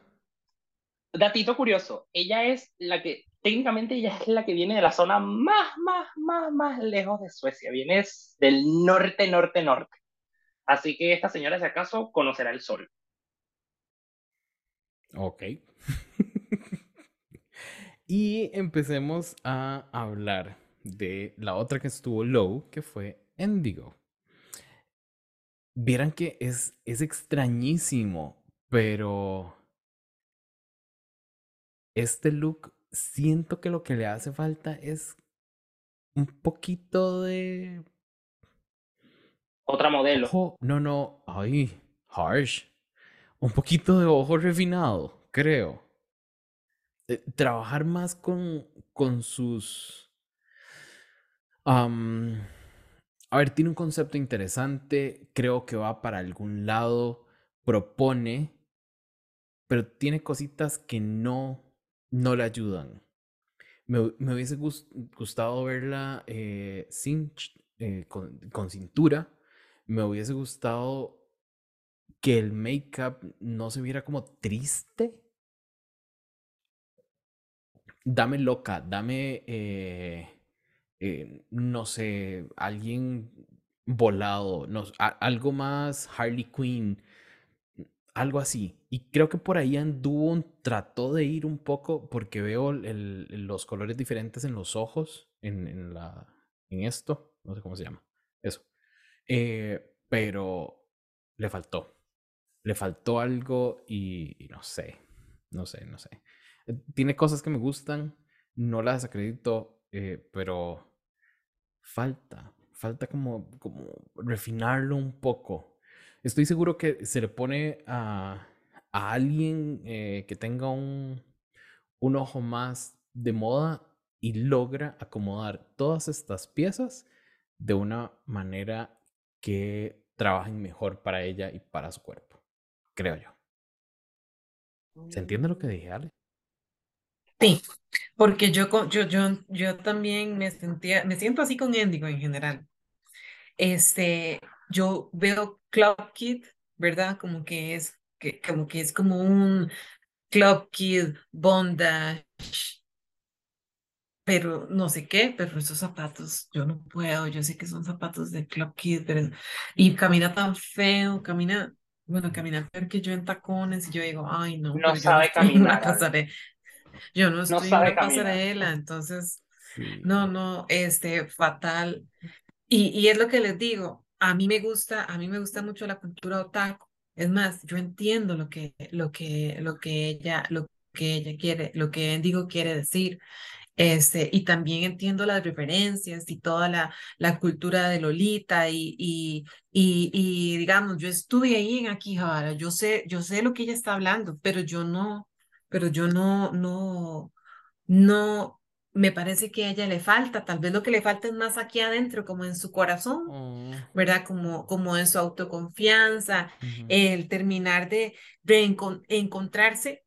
Datito curioso, ella es la que técnicamente ella es la que viene de la zona más, más, más, más lejos de Suecia. Viene del norte, norte, norte. Así que esta señora, si acaso, conocerá el sol. Ok. y empecemos a hablar de la otra que estuvo low, que fue Endigo. Vieran que es, es extrañísimo, pero este look siento que lo que le hace falta es un poquito de... Otra modelo. no, no, ay, harsh. Un poquito de ojo refinado, creo. Eh, trabajar más con, con sus... a ver, tiene un concepto interesante, creo que va para algún lado, propone, pero tiene cositas que no no le ayudan. Me, hubiese gustado verla eh, sin, eh, con, cintura. Me hubiese gustado que el make-up no se viera como triste. Dame loca, dame, eh, no sé, alguien volado, no, algo más Harley Quinn, algo así. Y creo que por ahí anduvo, trató de ir un poco, porque veo los colores diferentes en los ojos, en, en esto, no sé cómo se llama, eso. Eh, pero le faltó, le faltó algo y, no sé, no sé, no sé. Eh, tiene cosas que me gustan, no las desacredito, eh, pero falta, falta como, como refinarlo un poco. Estoy seguro que se le pone a, alguien eh, que tenga un, un ojo más de moda y logra acomodar todas estas piezas de una manera que trabajen mejor para ella y para su cuerpo, creo yo. ¿Se entiende lo que dije, Ale? Sí, porque yo, yo, yo, yo también me sentía, me siento así con Endigo en general. Este, yo veo Club Kid, ¿verdad? Como que es, que, como que es como un Club Kid bondage, pero no sé qué, pero esos zapatos yo no puedo, yo sé que son zapatos de Club Kid, pero, y camina tan feo, camina, bueno, camina peor que yo en tacones, y yo digo, ay, no, no sabe caminar. Yo no estoy en una pasarela, entonces, no, no, este, fatal. Y, y es lo que les digo, a mí me gusta, a mí me gusta mucho la cultura otaku. Es más, yo entiendo lo que, lo que, lo que ella, lo que ella quiere, lo que digo quiere decir. Este, y también entiendo las referencias y toda la, la cultura de Lolita y, y, y, y digamos, yo estuve ahí en Akihabara, yo sé, yo sé lo que ella está hablando, pero yo no, pero yo no, no, no, me parece que a ella le falta, tal vez lo que le falta es más aquí adentro, como en su corazón, oh. ¿verdad? Como, como en su autoconfianza, el terminar de, encontrarse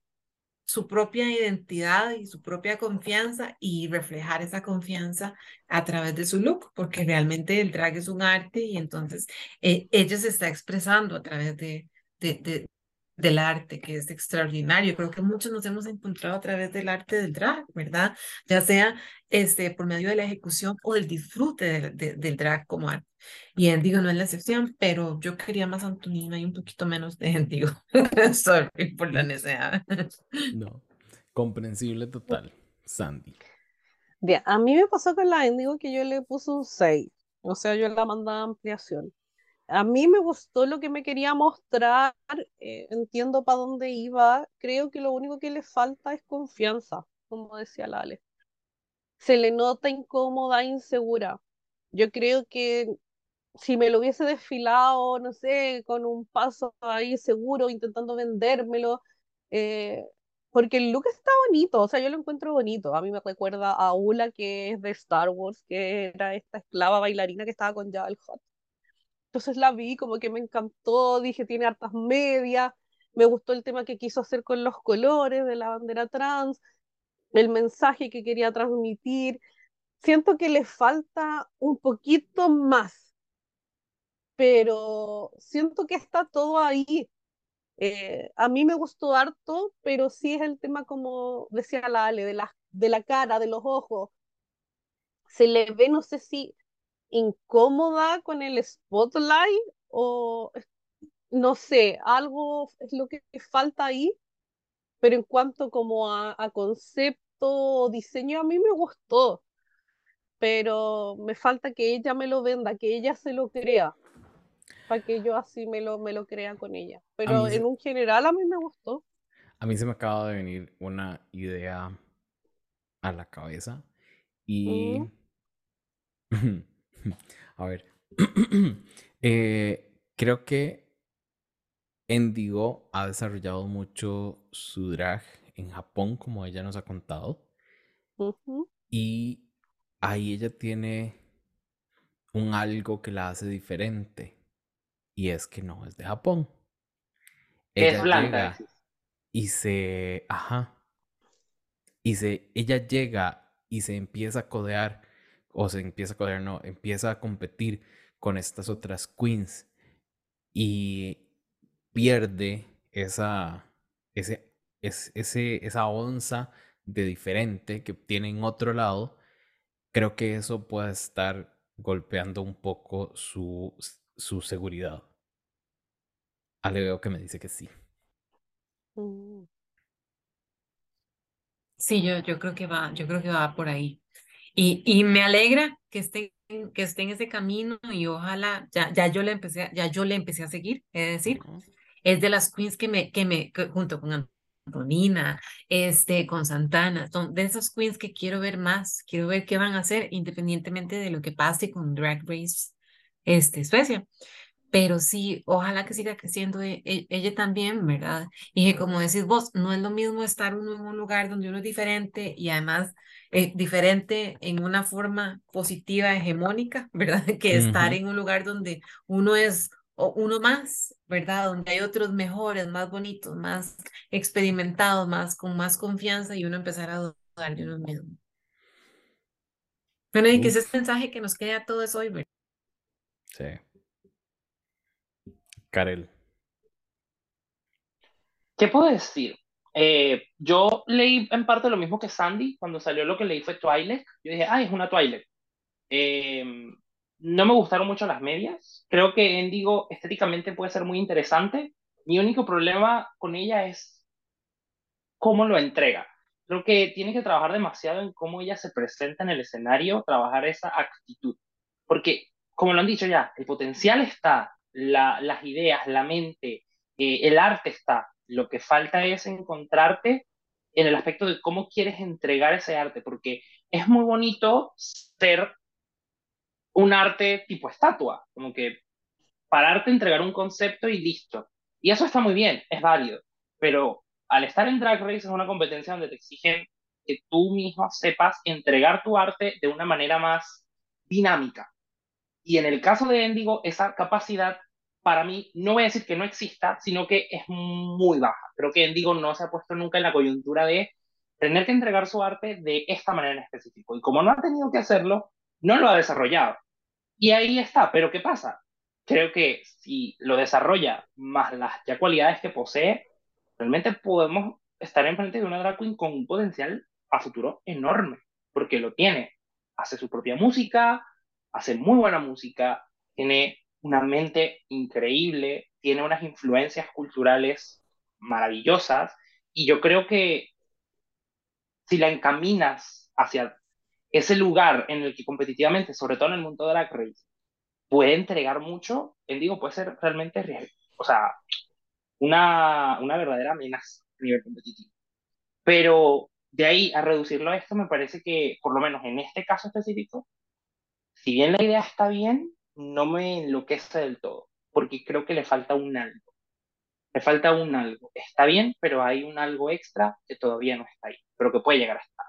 su propia identidad y su propia confianza y reflejar esa confianza a través de su look, porque realmente el drag es un arte y entonces eh, ella se está expresando a través de, de, del arte, que es extraordinario. Creo que muchos nos hemos encontrado a través del arte del drag, ¿verdad? Ya sea este, por medio de la ejecución o del disfrute del drag como arte. Y digo, no es la excepción, pero yo quería más Antonina y un poquito menos de Endigo. Sorry por la necesidad. no, comprensible total. Sandy. Bien, a mí me pasó con la Endigo que yo le puse un 6. O sea, yo la mandaba a ampliación a mí me gustó lo que me quería mostrar, eh, entiendo para dónde iba, creo que lo único que le falta es confianza, como decía Lale. Se le nota incómoda, insegura. Yo creo que si me lo hubiese desfilado, no sé, con un paso ahí seguro, intentando vendérmelo, eh, porque el look está bonito, o sea, yo lo encuentro bonito. A mí me recuerda a Ula, que es de Star Wars, que era esta esclava bailarina que estaba con Jabal Hot. Entonces la vi, como que me encantó, dije, tiene hartas medias, me gustó el tema que quiso hacer con los colores de la bandera trans, el mensaje que quería transmitir. Siento que le falta un poquito más, pero siento que está todo ahí. Eh, a mí me gustó harto, pero sí es el tema, como decía la Ale, de la, de la cara, de los ojos. Se le ve, no sé si incómoda con el spotlight o no sé, algo es lo que falta ahí, pero en cuanto como a, concepto o diseño a mí me gustó, pero me falta que ella me lo venda, que ella se lo crea, para que yo así me lo, me lo crea con ella. Pero en un general a mí me gustó. A mí se me acaba de venir una idea a la cabeza y... A ver. Eh, creo que Endigo ha desarrollado mucho su drag en Japón, como ella nos ha contado. Y ahí ella tiene un algo que la hace diferente. Y es que no es de Japón. es blanca. y se. Ajá. Y se. Ella llega y se empieza a codear o se empieza a codear, no, empieza a competir con estas otras queens y pierde esa, ese, ese, esa onza de diferente que tiene en otro lado, creo que eso puede estar golpeando un poco su, su seguridad. Ale veo que me dice que sí. Mm. Sí, yo, yo creo que va, yo creo que va por ahí. Y, y me alegra que esté, que esté en ese camino y ojalá, ya, ya, yo le empecé, ya yo le empecé a seguir, es decir, es de las queens que me, que me, junto con Antonina, este, con Santana, son de esas queens que quiero ver más, quiero ver qué van a hacer independientemente de lo que pase con Drag Race este, Suecia. Pero sí, ojalá que siga creciendo e, e, ella también, ¿verdad? Y que como decís vos, no es lo mismo estar uno en un lugar donde uno es diferente y además eh, diferente en una forma positiva, hegemónica, ¿verdad? Que estar en un lugar donde uno es uno más, ¿verdad? Donde hay otros mejores, más bonitos, más experimentados, más con más confianza y uno empezar a dudar de uno mismo. Bueno, y que ese mensaje que nos queda a todos hoy, ¿verdad? Sí. Karel. ¿Qué puedo decir? Eh, yo leí en parte lo mismo que Sandy, cuando salió lo que leí fue Twilight. Yo dije, ah, es una Twilight. Em, no me gustaron mucho las medias. Creo que Endigo estéticamente puede ser muy interesante. Mi único problema con ella es cómo lo entrega. Creo que tiene que trabajar demasiado en cómo ella se presenta en el escenario, trabajar esa actitud. Porque, como lo han dicho ya, el potencial está, las ideas, la mente, eh, el arte está. Lo que falta es encontrarte en el aspecto de cómo quieres entregar ese arte, porque es muy bonito ser un arte tipo estatua, como que pararte, entregar un concepto y listo. Y eso está muy bien, es válido, pero al estar en Drag Race es una competencia donde te exigen que tú mismo sepas entregar tu arte de una manera más dinámica. Y en el caso de Endigo, esa capacidad para mí, no voy a decir que no exista, sino que es muy baja. Creo que Endigo no se ha puesto nunca en la coyuntura de tener que entregar su arte de esta manera en específico. Y como no ha tenido que hacerlo, no lo ha desarrollado. Y ahí está. Pero ¿qué pasa? Creo que si lo desarrolla más las ya cualidades que posee, realmente podemos estar enfrente de una drag queen con un potencial a futuro enorme, porque lo tiene. Hace su propia música, hace muy buena música, tiene una mente increíble, tiene unas influencias culturales maravillosas y yo creo que si la encaminas hacia ese lugar en el que competitivamente, sobre todo en el mundo de la race, puede entregar mucho, él digo, puede ser realmente, o sea, una, una verdadera amenaza a nivel competitivo. Pero de ahí a reducirlo a esto, me parece que, por lo menos en este caso específico, si bien la idea está bien, no me enloquece del todo, porque creo que le falta un algo. Le falta un algo. Está bien, pero hay un algo extra que todavía no está ahí, pero que puede llegar a estar.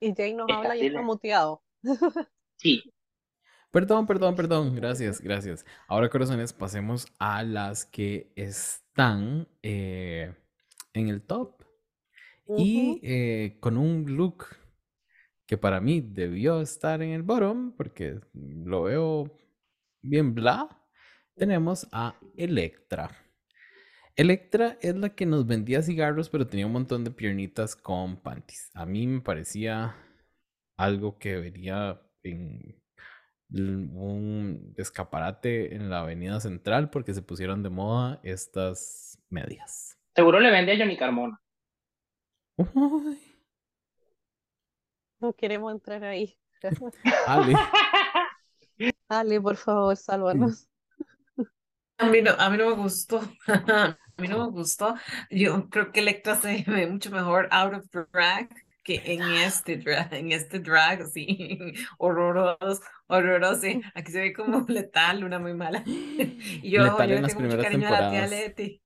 Y Jay nos habla y está muteado. Sí. Perdón, perdón, perdón. Gracias, gracias. Ahora, corazones, pasemos a las que están eh, en el top y eh, con un look que para mí debió estar en el bottom, porque lo veo bien bla, tenemos a Electra. Electra es la que nos vendía cigarros, pero tenía un montón de piernitas con panties. A mí me parecía algo que vería en un escaparate en la avenida central porque se pusieron de moda estas medias. Seguro le vende a Johnny Carmona. No queremos entrar ahí. Ale. Ale, por favor, sálvanos. A mí no, a mí no me gustó. A mí no me gustó. Yo creo que Electra se ve mucho mejor out of drag que en este drag, en este drag, sí, horroroso, horroroso, Aquí se ve como letal, una muy mala. Y yo, yo le tengo mucho cariño a la tía Leti.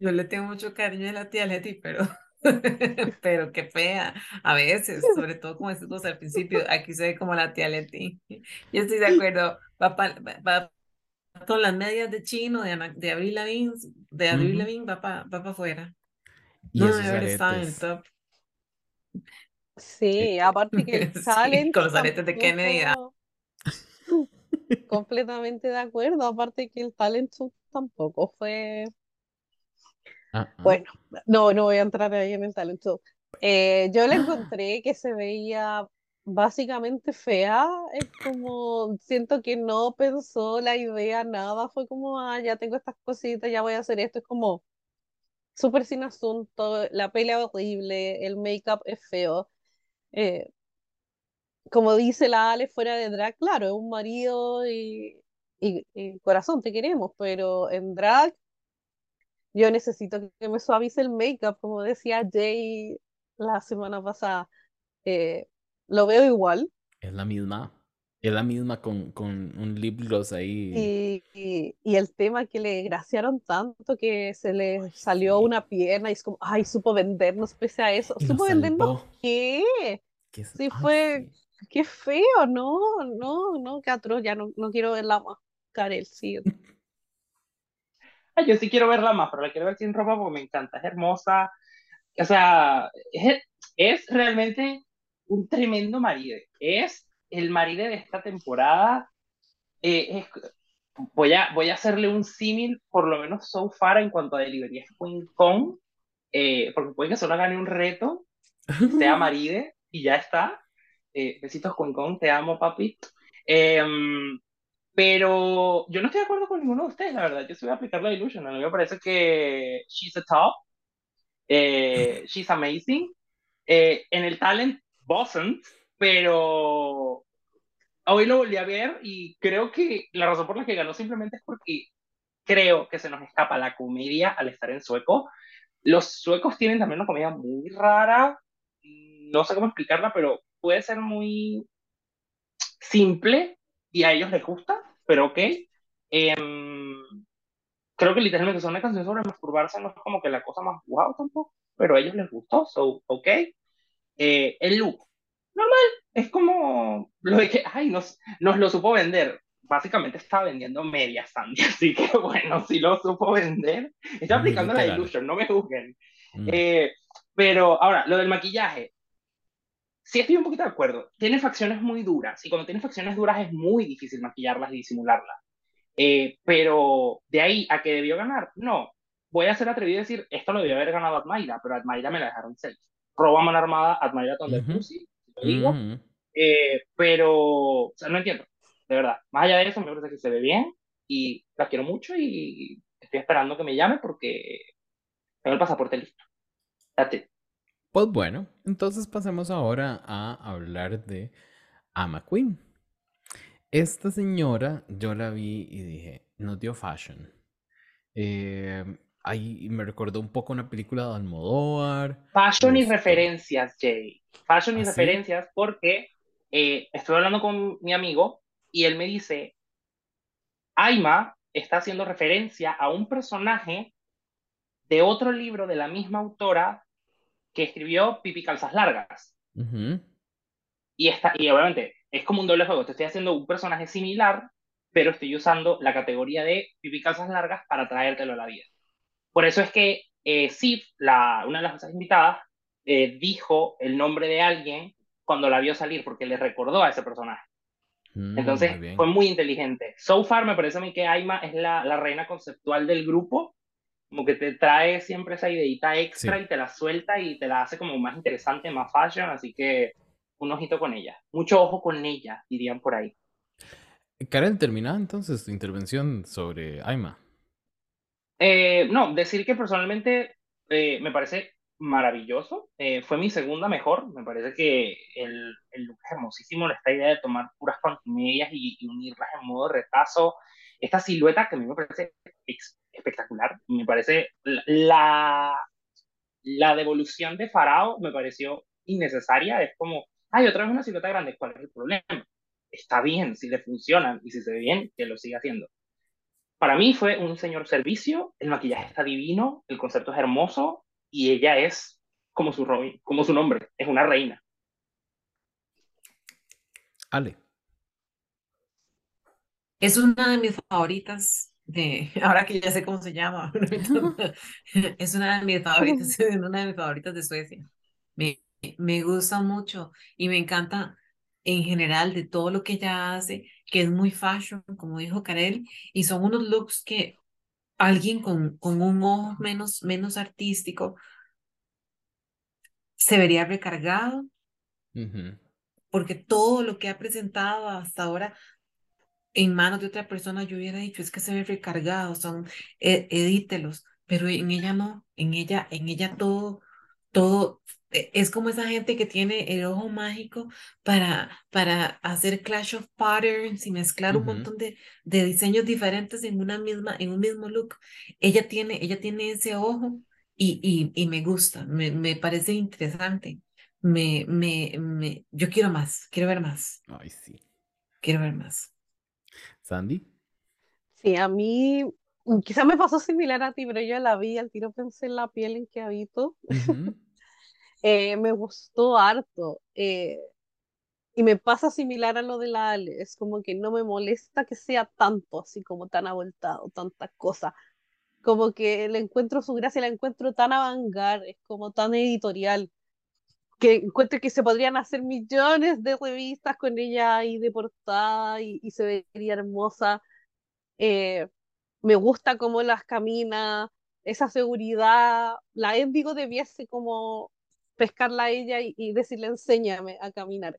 Yo le tengo mucho cariño a la tía Leti, pero pero qué fea, a veces, sobre todo como decimos al principio, aquí se ve como la tía Leti. Yo estoy de acuerdo, va, va, con las medias de chino, de, de Abril Lavigne, de Abril Lavigne, va para va afuera. no debe haber estado en el top. Sí, aparte que salen. con los aretes de Kennedy. Ah. Completamente de acuerdo, aparte que el talento tampoco fue Bueno, no, no voy a entrar ahí en el talento. Eh, yo le encontré que se veía básicamente fea, es como, siento que no pensó la idea, nada, fue como, ah, ya tengo estas cositas, ya voy a hacer esto, es como súper sin asunto, la pelea horrible, el make-up es feo. Eh, como dice la Ale fuera de drag, claro, es un marido y, y corazón, te queremos, pero en drag yo necesito que me suavice el make-up, como decía Jay la semana pasada. Eh, lo veo igual. Es la misma. Es la misma con, con un lip gloss ahí. Y, y, el tema que le graciaron tanto que se le salió una pierna y es como, ay, supo vendernos pese a eso. ¿Supo vendernos qué? Sí, fue, qué feo, no, no, no, qué atroz, ya no, no quiero verla más. Karel, sí. yo sí quiero verla más, pero la quiero ver sin ropa porque me encanta, es hermosa. O sea, es, es realmente un tremendo marido. Es el marido de esta temporada. Eh, voy, a, voy a hacerle un símil, por lo menos so far, en cuanto a delivery. Es Queen Kong, eh, porque puede que solo gane un reto, sea maride, y ya está. Eh, besitos Queen Kong, te amo, papi. Pero yo no estoy de acuerdo con ninguno de ustedes, la verdad. Yo sí voy a aplicar la Illusion. A mí me parece que she's a top. she's amazing. en el talent, wasn't pero hoy lo volví a ver y creo que la razón por la que ganó simplemente es porque creo que se nos escapa la comedia al estar en sueco. Los suecos tienen también una comedia muy rara, no sé cómo explicarla, pero puede ser muy simple y a ellos les gusta, pero ok. Em, creo que literalmente son una canción sobre masturbarse, no es como que la cosa más guau tampoco, pero a ellos les gustó, so ok. Eh, el look, normal, es como lo de que, ay, nos, nos lo supo vender. Básicamente estaba vendiendo media Sandy, así que bueno, si lo supo vender, está aplicando la ilusión, no me juzguen. Mm. Eh, pero ahora, lo del maquillaje, sí estoy un poquito de acuerdo. Tiene facciones muy duras, y cuando tiene facciones duras es muy difícil maquillarlas y disimularlas. Eh, pero de ahí a que debió ganar, no. Voy a ser atrevido a decir, esto lo debió haber ganado Admaira, pero Admaira me la dejaron 6. Roba mano armada, Admaira donde uh digo, eh, pero, o sea, no entiendo, de verdad. Más allá de eso, me parece que se ve bien y la quiero mucho y estoy esperando que me llame porque tengo el pasaporte listo. Date. Pues bueno, entonces pasemos ahora a hablar de Ama Queen. Esta señora, yo la vi y dije, no dio fashion. Eh, ahí me recordó un poco una película de Almodóvar. Fashion y este referencias, Jay. Fashion y ¿Ah, referencias porque eh, estoy hablando con mi amigo y él me dice, Aima está haciendo referencia a un personaje de otro libro de la misma autora que escribió Pipi Calzas Largas. y, está, y obviamente es como un doble juego. Te estoy haciendo un personaje similar, pero estoy usando la categoría de Pipi Calzas Largas para traértelo a la vida. Por eso es que eh, Sif, la, una de las invitadas, eh, dijo el nombre de alguien cuando la vio salir, porque le recordó a ese personaje. Mm, Entonces fue muy inteligente. So far me parece a mí que Aima es la, la, reina conceptual del grupo, como que te trae siempre esa ideita extra y te la suelta y te la hace como más interesante, más fashion, así que un ojito con ella. Mucho ojo con ella, dirían por ahí. Karen, termina entonces tu intervención sobre Aima. Eh, no, decir que personalmente eh, me parece maravilloso. Eh, fue mi segunda mejor. Me parece que el, el look es hermosísimo. Esta idea de tomar puras pantimedias y, y, unirlas en modo retazo. Esta silueta que a mí me parece espectacular. Me parece la, la devolución de Farao me pareció innecesaria. Es como, ay, otra vez una silueta grande. ¿Cuál es el problema? Está bien, si le funcionan y si se ve bien, que lo siga haciendo. Para mí fue un señor servicio, el maquillaje está divino, el concepto es hermoso y ella es como su, como su nombre, es una reina. Ale. Es una de mis favoritas ahora que ya sé cómo se llama, es una de mis favoritas, una de mis favoritas de Suecia. Me, me gusta mucho y me encanta en general de todo lo que ella hace, que es muy fashion, como dijo Karel, y son unos looks que alguien con, con un ojo menos, menos artístico se vería recargado, porque todo lo que ha presentado hasta ahora en manos de otra persona, yo hubiera dicho, es que se ve recargado, son, e, edítelos, pero en ella no, en ella, en ella todo, todo e, es como esa gente que tiene el ojo mágico para, para hacer clash of patterns y mezclar un montón de, de diseños diferentes en una misma, en un mismo look. Ella tiene, ella tiene ese ojo y, y, y me gusta, me, me parece interesante. me, me, me, yo quiero más, quiero ver más. Ay, sí. Quiero ver más. Sandy. Sí, a mí mm, quizás me pasó similar a ti, pero yo la vi, al tiro pensé en la piel en que habito. Eh, me gustó harto. Eh, y me pasa similar a lo de la Ale, es como que no me molesta que sea tanto, así como tan abultado, tantas cosas. Como que le encuentro su gracia, la encuentro tan avangar, es como tan editorial, que encuentro que se podrían hacer millones de revistas con ella ahí de portada y, se vería hermosa. Eh, me gusta cómo las camina, esa seguridad. La Endigo debiese como pescarla a ella y, y decirle enséñame a caminar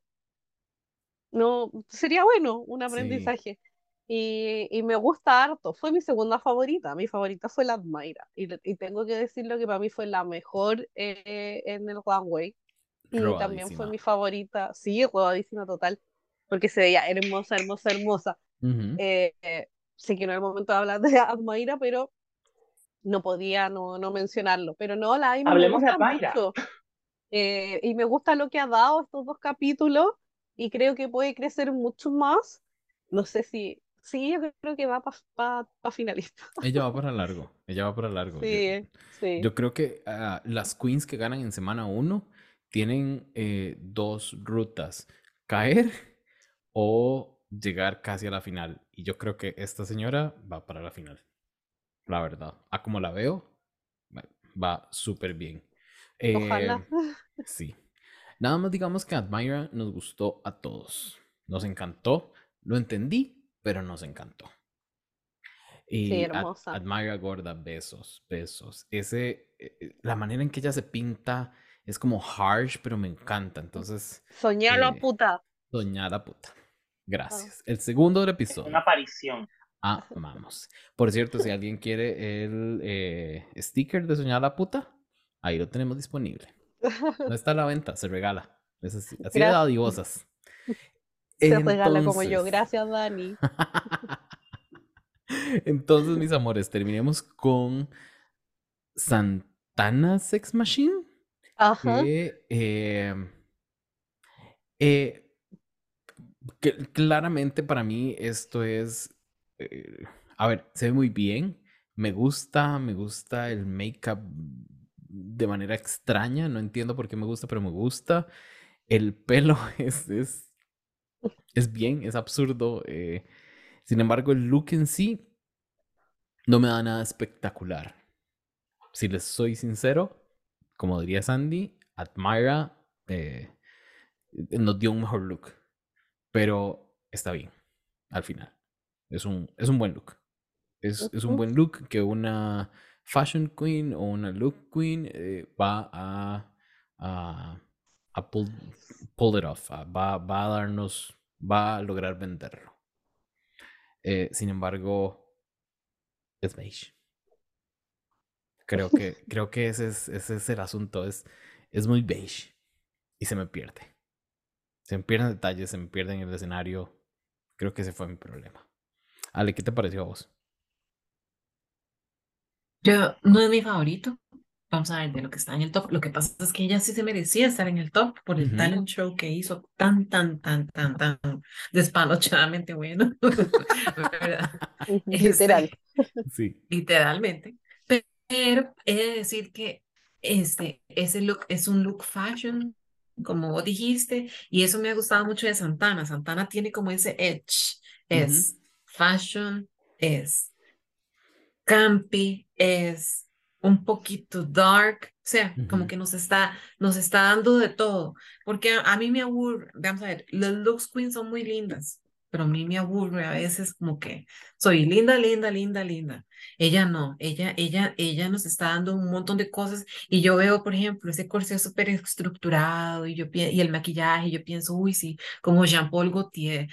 no, sería bueno un aprendizaje. Y, y, me gusta harto. Fue mi segunda favorita. Mi favorita fue la Admira. Y, y tengo que decirlo que para mí fue la mejor eh, en el runway. Y también fue mi favorita. Sí, rodadísima total. Porque se veía hermosa, hermosa, hermosa. Eh, sé que no es el momento de hablar de Admira, pero no podía no, no mencionarlo. Pero no, la Hablemos de Admira. Eh, y me gusta lo que ha dado estos dos capítulos y creo que puede crecer mucho más. No sé si, sí, yo creo que va para pa, finalista. Ella va para largo, ella va para largo. Sí, yo, sí. Yo creo que ah, las queens que ganan en semana uno tienen eh, dos rutas, caer o llegar casi a la final. Y yo creo que esta señora va para la final. La verdad. A como la veo, va súper bien. Ojalá. Eh, sí. Nada más digamos que Admira nos gustó a todos. Nos encantó. Lo entendí, pero nos encantó. Y sí, hermosa. Admira gorda, besos, besos. Ese, eh, la manera en que ella se pinta es como harsh, pero me encanta. Entonces. Soñala eh, puta. Soñada puta. Gracias. El segundo del episodio. Una aparición. Ah, vamos. Por cierto, si alguien quiere el eh, sticker de Soñada puta, ahí lo tenemos disponible. No está a la venta, se regala. Es así, de dadivosas. Se regala como yo. Gracias, Dani. Entonces, mis amores, terminemos con Santana Sex Machine. Que, em, eh, claramente para mí esto es. Eh, a ver, se ve muy bien. Me gusta, me gusta el make-up de manera extraña. No entiendo por qué me gusta, pero me gusta. El pelo es, es, es bien, es absurdo. Eh, sin embargo, el look en sí no me da nada espectacular. Si les soy sincero, como diría Sandy, Admira eh, nos dio un mejor look. Pero está bien, al final. Es un, es un buen look. Es, es un buen look que una fashion queen o una look queen eh, va a, a, pull, pull, it off, va, va, a darnos, va a lograr venderlo. Eh, sin embargo, es beige. Creo que, creo que ese es, ese es el asunto, es, es muy beige y se me pierde. Se me pierden detalles, se me pierde en el escenario. Creo que ese fue mi problema. Ale, ¿qué te pareció a vos? Yo, no es mi favorito. Vamos a ver de lo que está en el top. Lo que pasa es que ella sí se merecía estar en el top por el talent show que hizo tan, tan, tan, tan, tan despanochadamente bueno. Literal. Este, sí. Literalmente. Pero he de decir que este, ese look es un look fashion, como vos dijiste, y eso me ha gustado mucho de Santana. Santana tiene como ese edge. Es fashion, es campy, es un poquito dark, o sea, como que nos está, nos está dando de todo, porque a, mí me aburre, vamos a ver, los looks queens son muy lindas, pero a mí me aburre a veces como que soy linda, linda, linda, linda. Ella no, ella, ella, ella nos está dando un montón de cosas y yo veo, por ejemplo, ese corsé súper estructurado y, yo, y el maquillaje, y yo pienso, uy, sí, como Jean-Paul Gaultier.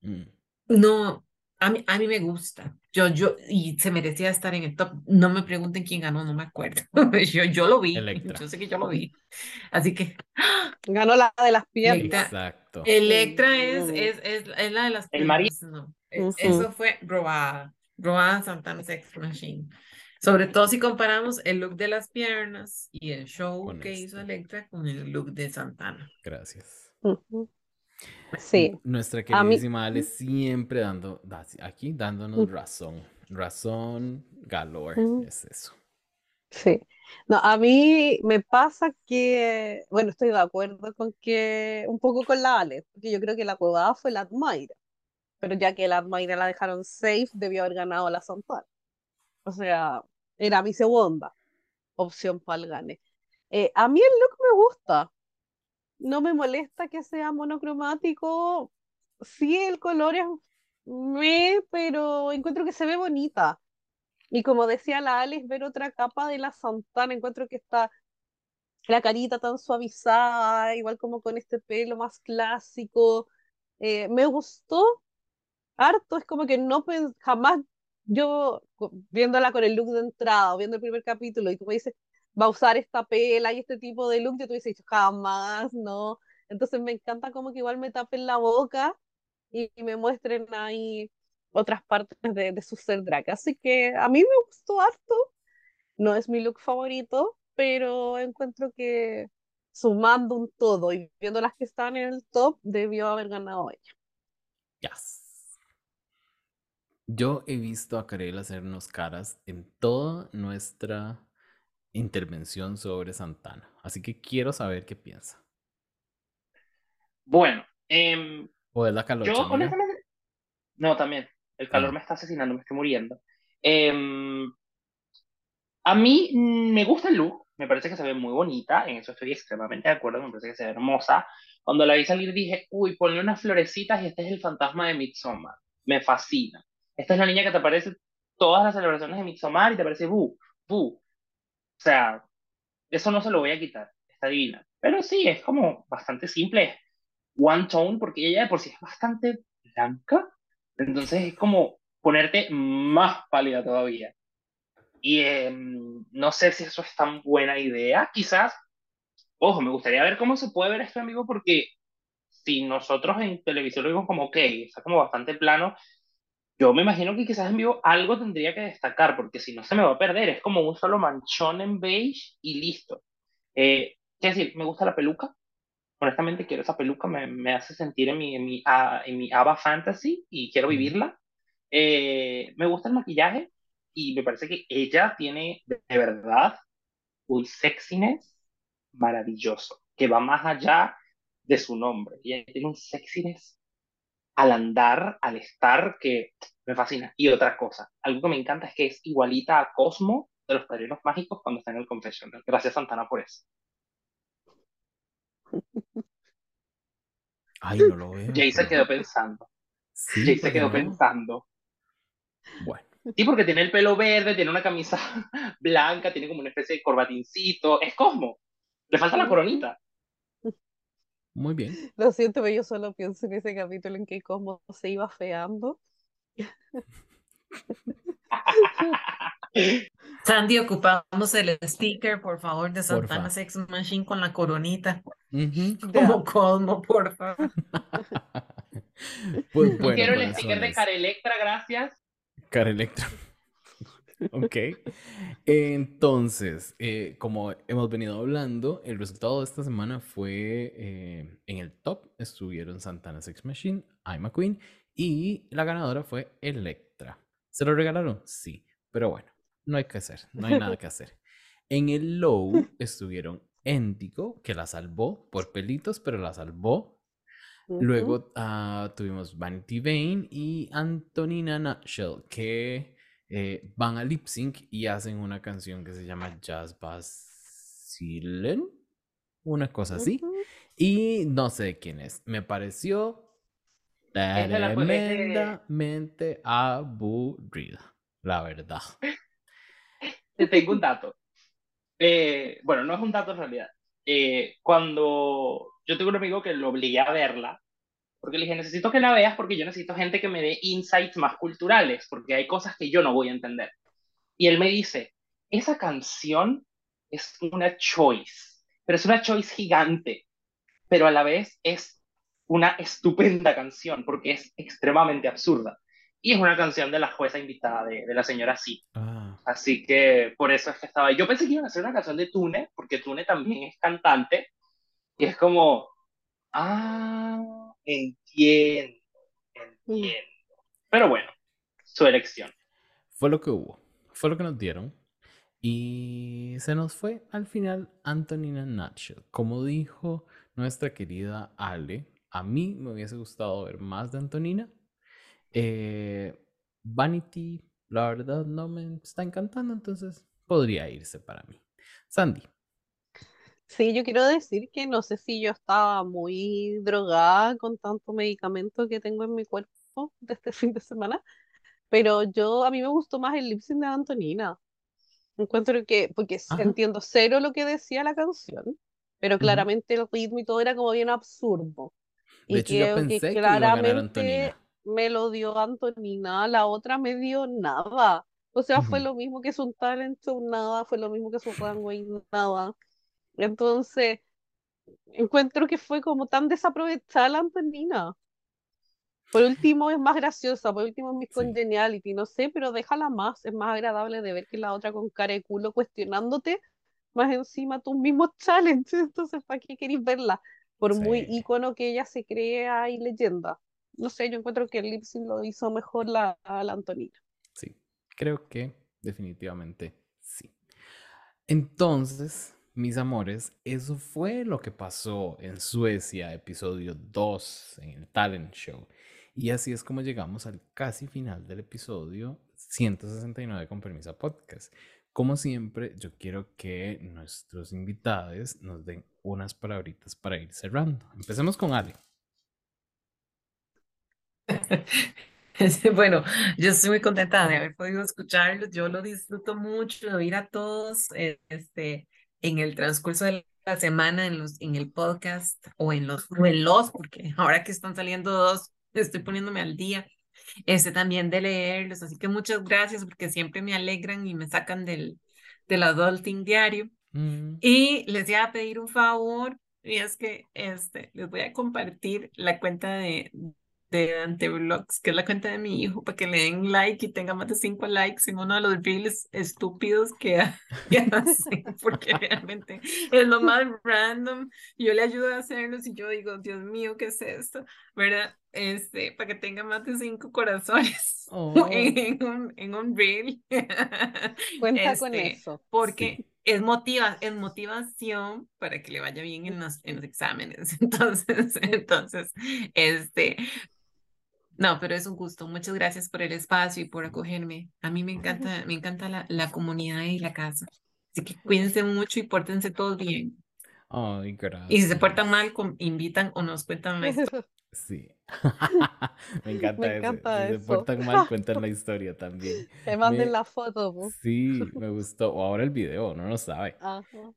Mm. No, a mí, a mí me gusta. Yo, yo, y se merecía estar en el top. No me pregunten quién ganó, no me acuerdo. yo, yo lo vi. Yo sé que yo lo vi. Así que. Ganó la de las piernas. Exacto. Electra es, es, es, es la de las piernas. El No, Eso fue robada. Robada Santana Sex Machine. Sobre todo si comparamos el look de las piernas y el show que hizo este. Electra con el look de Santana. Gracias. Sí. Nuestra queridísima Ale siempre dando, aquí dándonos razón. Razón galore, es eso. Sí. No, a mí me pasa que, bueno, estoy de acuerdo con que, un poco con la Ale, porque yo creo que la cuevada fue la Admira, pero ya que la Admira la dejaron safe, debió haber ganado la Santana. O sea, era mi segunda opción para el gane. Eh, a mí el look me gusta, no me molesta que sea monocromático, sí el color es me, pero encuentro que se ve bonita. Y como decía la Alice, ver otra capa de la Santana, encuentro que está la carita tan suavizada, igual como con este pelo más clásico. Eh, me gustó harto, es como que no jamás yo viéndola con el look de entrada o viendo el primer capítulo y tú me dices, va a usar esta pela y este tipo de look, yo te hubiese dicho, jamás, no. Entonces me encanta como que igual me tapen la boca y, me muestren ahí otras partes de, de su ser drag. Así que a mí me gustó harto. No es mi look favorito, pero encuentro que sumando un todo y viendo las que están en el top, debió haber ganado ella. Yes. Yo he visto a Karel hacernos caras en toda nuestra intervención sobre Santana, así que quiero saber qué piensa. Bueno, eh, o es la calor. Yo, honestamente, no, también. El calor me está asesinando, me estoy muriendo. Em, a mí me gusta el look, me parece que se ve muy bonita, en eso estoy extremadamente de acuerdo, me parece que se ve hermosa. Cuando la vi salir dije, uy, ponle unas florecitas y este es el fantasma de Midsommar. Me fascina. Esta es la niña que te aparece todas las celebraciones de Midsommar y te aparece bu, bu. Sea, eso no se lo voy a quitar, está divina. Pero sí, es como bastante simple, one tone, porque ella de por sí es bastante blanca. Entonces es como ponerte más pálida todavía. Y em, no sé si eso es tan buena idea. Quizás, ojo, me gustaría ver cómo se puede ver esto en vivo, porque si nosotros en televisión lo vimos como, ok, está como bastante plano, yo me imagino que quizás en vivo algo tendría que destacar, porque si no se me va a perder. Es como un solo manchón en beige y listo. Eh, es decir, me gusta la peluca. Honestamente, quiero esa peluca, me, me hace sentir en mi, en mi, en mi Ava Fantasy y quiero vivirla. Eh, me gusta el maquillaje y me parece que ella tiene de verdad un sexiness maravilloso, que va más allá de su nombre. Ella tiene un sexiness al andar, al estar, que me fascina. Y otra cosa, algo que me encanta es que es igualita a Cosmo de los Padrinos Mágicos cuando está en el confesional. Gracias, Santana, por eso. Ay, no lo veo. Jay se quedó pensando. Sí, Jay se quedó pensando. Bueno. Sí, porque tiene el pelo verde, tiene una camisa blanca, tiene como una especie de corbatincito. Es Cosmo. Le falta la coronita. Muy bien. Lo siento, pero yo solo pienso en ese capítulo en que Cosmo se iba feando. Sandy, ocupamos el sticker, por favor, de Santana Sex Machine con la coronita. Como Cosmo, por favor. pues, Quiero el sticker de Cara Electra, gracias. Cara Electra. Ok. Entonces, eh, como hemos venido hablando, el resultado de esta semana fue eh, en el top estuvieron Santana Sex Machine, I'm a Queen y la ganadora fue Electra. ¿Se lo regalaron? Sí, pero bueno, no hay que hacer, no hay nada que hacer. En el low estuvieron Endigo, que la salvó por pelitos, pero la salvó. Luego uh, tuvimos Vanity Vane y Antonina Nutshell, que eh, van a lip sync y hacen una canción que se llama Jazz Basilen, una cosa así. Y no sé quién es. Me pareció tremendamente aburrida, la verdad. Te tengo un dato. Eh, bueno, no es un dato en realidad. Eh, cuando yo tengo un amigo que lo obligué a verla, porque le dije, necesito que la veas porque yo necesito gente que me dé insights más culturales, porque hay cosas que yo no voy a entender. Y él me dice, esa canción es una choice, pero es una choice gigante, pero a la vez es una estupenda canción porque es extremadamente absurda. y es una canción de la jueza invitada de, de la señora Sí. Ah. Así que por eso es que estaba. Yo pensé que iban a hacer una canción de Tune, porque Tune también es cantante, y es como, ah, entiendo, entiendo. Pero bueno, su elección. Fue lo que hubo, fue lo que nos dieron. Y se nos fue al final Antonina Nutshell. Como dijo nuestra querida Ale, a mí me hubiese gustado ver más de Antonina, eh, Vanity, la verdad, no me está encantando, entonces podría irse para mí. Sandy. Sí, yo quiero decir que no sé si yo estaba muy drogada con tanto medicamento que tengo en mi cuerpo de este fin de semana, pero yo, a mí me gustó más el lip sync de Antonina. Encuentro que, porque entiendo cero lo que decía la canción, pero claramente el ritmo y todo era como bien absurdo. De y hecho, yo pensé que, claramente me lo dio Antonina, la otra me dio nada. O sea, fue lo mismo que su talent show, nada, fue lo mismo que su runway, nada. Entonces, encuentro que fue como tan desaprovechada la Antonina. Por último es más graciosa, por último es mi congeniality, no sé, pero déjala más, es más agradable de ver que la otra con cara de culo cuestionándote, más encima tus mismos challenges, entonces ¿para qué queréis verla? Por muy ícono que ella se crea y leyenda no sé, yo encuentro que el lip lo hizo mejor la, la Antonina. Sí, creo que definitivamente sí. Entonces, mis amores, eso fue lo que pasó en Suecia, episodio 2, en el Talent Show. Y así es como llegamos al casi final del episodio 169 con Permisa Podcast. Como siempre, yo quiero que nuestros invitados nos den unas palabritas para ir cerrando. Empecemos con Ale. Bueno, yo estoy muy contenta de haber podido escucharlos. Yo lo disfruto mucho de oír a todos eh, este, en el transcurso de la semana en, los, en el podcast o en los, en los, porque ahora que están saliendo dos, estoy poniéndome al día. Este también de leerlos, así que muchas gracias porque siempre me alegran y me sacan del, del adulting diario. Mm. Y les voy a pedir un favor, y es que este, les voy a compartir la cuenta de, de Antevlogs, que es la cuenta de mi hijo, para que le den like y tenga más de cinco likes en uno de los reels estúpidos que, hacen, porque realmente es lo más random. Yo le ayudo a hacerlos y yo digo, Dios mío, ¿qué es esto? ¿Verdad? Este, para que tenga más de cinco corazones oh. en, un, en un reel. Cuenta con este, eso. Porque es, motiva, es motivación para que le vaya bien en los, en los exámenes. Entonces, entonces, este, no, pero es un gusto. Muchas gracias por el espacio y por acogerme. A mí me encanta, me encanta la, la comunidad y la casa. Así que cuídense mucho y pórtense todos bien. Ay, gracias. Y si se portan mal, invitan o nos cuentan más. Sí. me encanta, eso. Si se portan mal, cuentan la historia también. Te manden la foto. Pues. Sí, me gustó. O ahora el video, no lo sabe.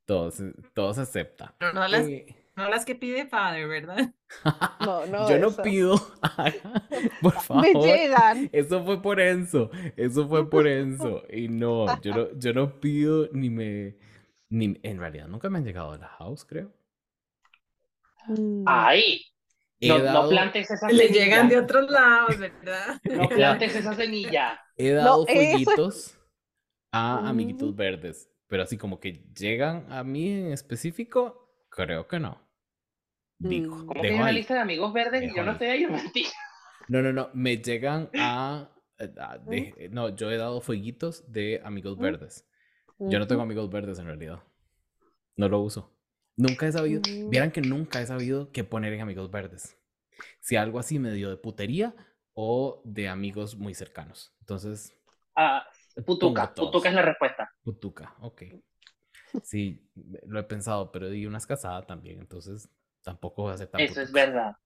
Todo, todo se acepta. no las... Eh, no las que pide Father, ¿verdad? No, no. Yo no pido. por favor. Me llegan. Eso fue por Enzo. Eso fue por Enzo. Y no, yo no, yo no pido ni me. Ni, en realidad nunca me han llegado a la house, creo. Mm. ¡Ay! No, plantes esa semilla. Le llegan de otros lados, ¿verdad? No plantes esa semilla. He dado fueguitos a amiguitos verdes. Pero así como que llegan a mí en específico, creo que no. Digo, mm. ¿Cómo tienes una lista de amigos verdes y yo no estoy ahí? Mentira. No, no, no. Me llegan a. ¿Mm? no, yo he dado fueguitos de amigos ¿Mm? verdes. Yo no tengo amigos verdes en realidad. No lo uso. Nunca he sabido. Vieran que nunca he sabido qué poner en amigos verdes. Si algo así me dio de putería o de amigos muy cercanos. Entonces. Ah, putuca. Putuca es la respuesta. Putuca, ok. Sí, lo he pensado, pero di una casada también. Entonces tampoco va a ser tan Eso es verdad.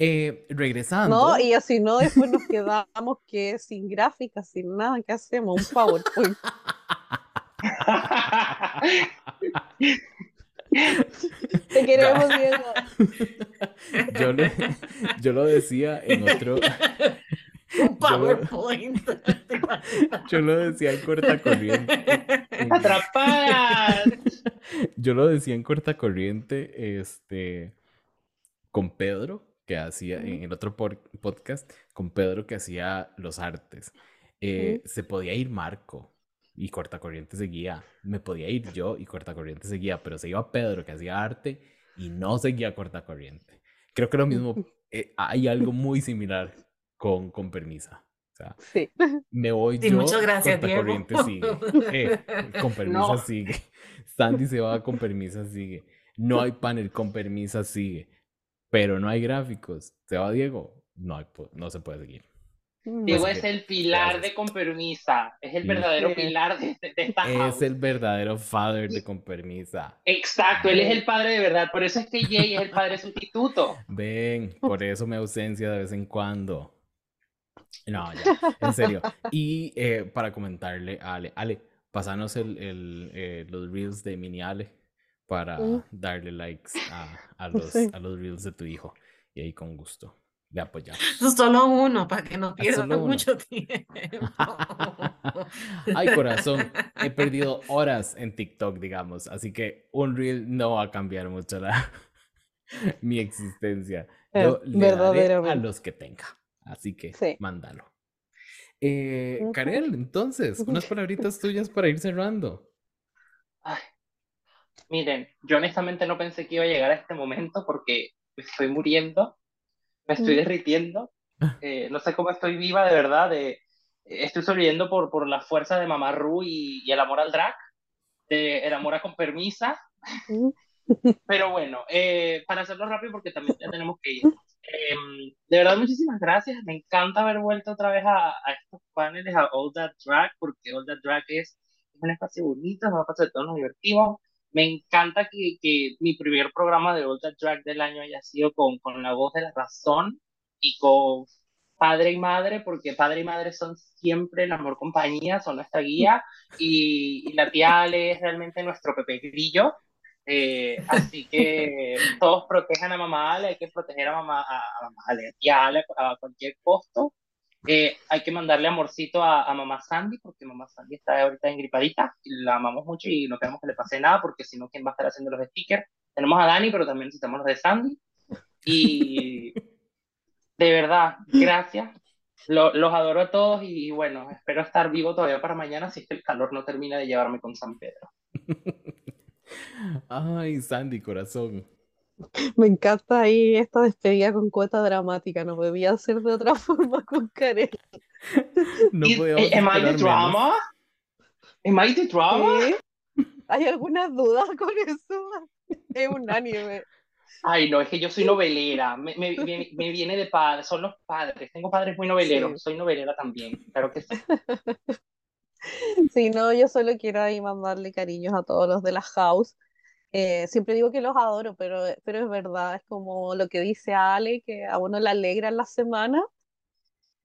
Eh, regresando. No, y así no, después nos quedamos que sin gráficas, sin nada, ¿qué hacemos? Un PowerPoint. Te queremos, Diego. Yo lo, yo lo decía en otro. Un PowerPoint. Yo, lo decía en corta corriente. ¡Atrapadas! Yo lo decía en corta corriente, este, con Pedro, que hacía en el otro podcast con Pedro que hacía los artes. Eh, se podía ir Marco y Cortacorriente seguía. Me podía ir yo y Cortacorriente seguía, pero se iba Pedro que hacía arte y no seguía Cortacorriente. Creo que lo mismo, eh, hay algo muy similar con, con Permisa. O sea, sí. me voy yo, muchas gracias, Cortacorriente sigue. Eh, con Permisa sigue. Sandy se va con Permisa sigue. No hay panel con Permisa sigue. Pero no hay gráficos. Se va Diego. No, hay, no se puede seguir. Mm, Diego es el pilar de Compermisa, es el verdadero pilar de, esta Es el verdadero father de Compermisa. Exacto, él es el padre de verdad, por eso es que Jay es el padre sustituto. Ven, por eso me ausencia de vez en cuando. No, ya, en serio. Y eh, para comentarle a Ale, Ale, pasanos el, el, eh, los reels de Mini Ale para mm. darle likes a, a, los, a los reels de tu hijo. Y ahí con gusto. Le apoyamos. Solo uno, para que no ah, pierda mucho tiempo. Ay, corazón, he perdido horas en TikTok, digamos, así que un reel no va a cambiar mucho la mi existencia. Eh, Yo le daré a los que tenga, así que mándalo. Eh, Karel, entonces, unas palabritas tuyas para ir cerrando. miren, yo honestamente no pensé que iba a llegar a este momento porque estoy muriendo me estoy mm. derritiendo. Ah. Eh, no sé cómo estoy viva, de verdad. De, estoy sobreviviendo por, por la fuerza de Mamá Ru y, y el amor al drag, de, el amor a con permisa. Pero bueno, eh, para hacerlo rápido, porque también ya tenemos que ir. Em, de verdad, muchísimas gracias. Me encanta haber vuelto otra vez a, a estos paneles, a All That Drag, porque All That Drag es, un espacio bonito, es un espacio de todos nos divertimos me encanta que, que, mi primer programa de Ultra Drag del año haya sido con, con la voz de la razón y con padre y madre, porque padre y madre son siempre la mejor compañía, son nuestra guía, y, la tía Ale es realmente nuestro Pepe Grillo. Eh, así que todos protejan a mamá Ale, hay que proteger a mamá, a, mamá Ale, a tía Ale a cualquier costo. Eh, hay que mandarle amorcito a, a, mamá Sandy, porque mamá Sandy está ahorita engripadita y la amamos mucho y no queremos que le pase nada, porque si no, ¿quién va a estar haciendo los stickers? Tenemos a Dani, pero también necesitamos los de Sandy. Y de verdad, gracias. los adoro a todos y bueno, espero estar vivo todavía para mañana si es que el calor no termina de llevarme con San Pedro. Ay, Sandy, corazón. Me encanta ahí esta despedida con cuota dramática, no podía ser de otra forma con Karen. No ¿Am I the drama? ¿Am I the drama? ¿Hay alguna duda con eso? Es unánime. Ay, no, es que yo soy novelera, me, me, me, viene de padres, son los padres, tengo padres muy noveleros, soy novelera también, claro que sí. Sí, no, yo solo quiero ahí mandarle cariños a todos los de la house eh, siempre digo que los adoro, pero, pero es verdad, es como lo que dice Ale, que a uno le alegra en la semana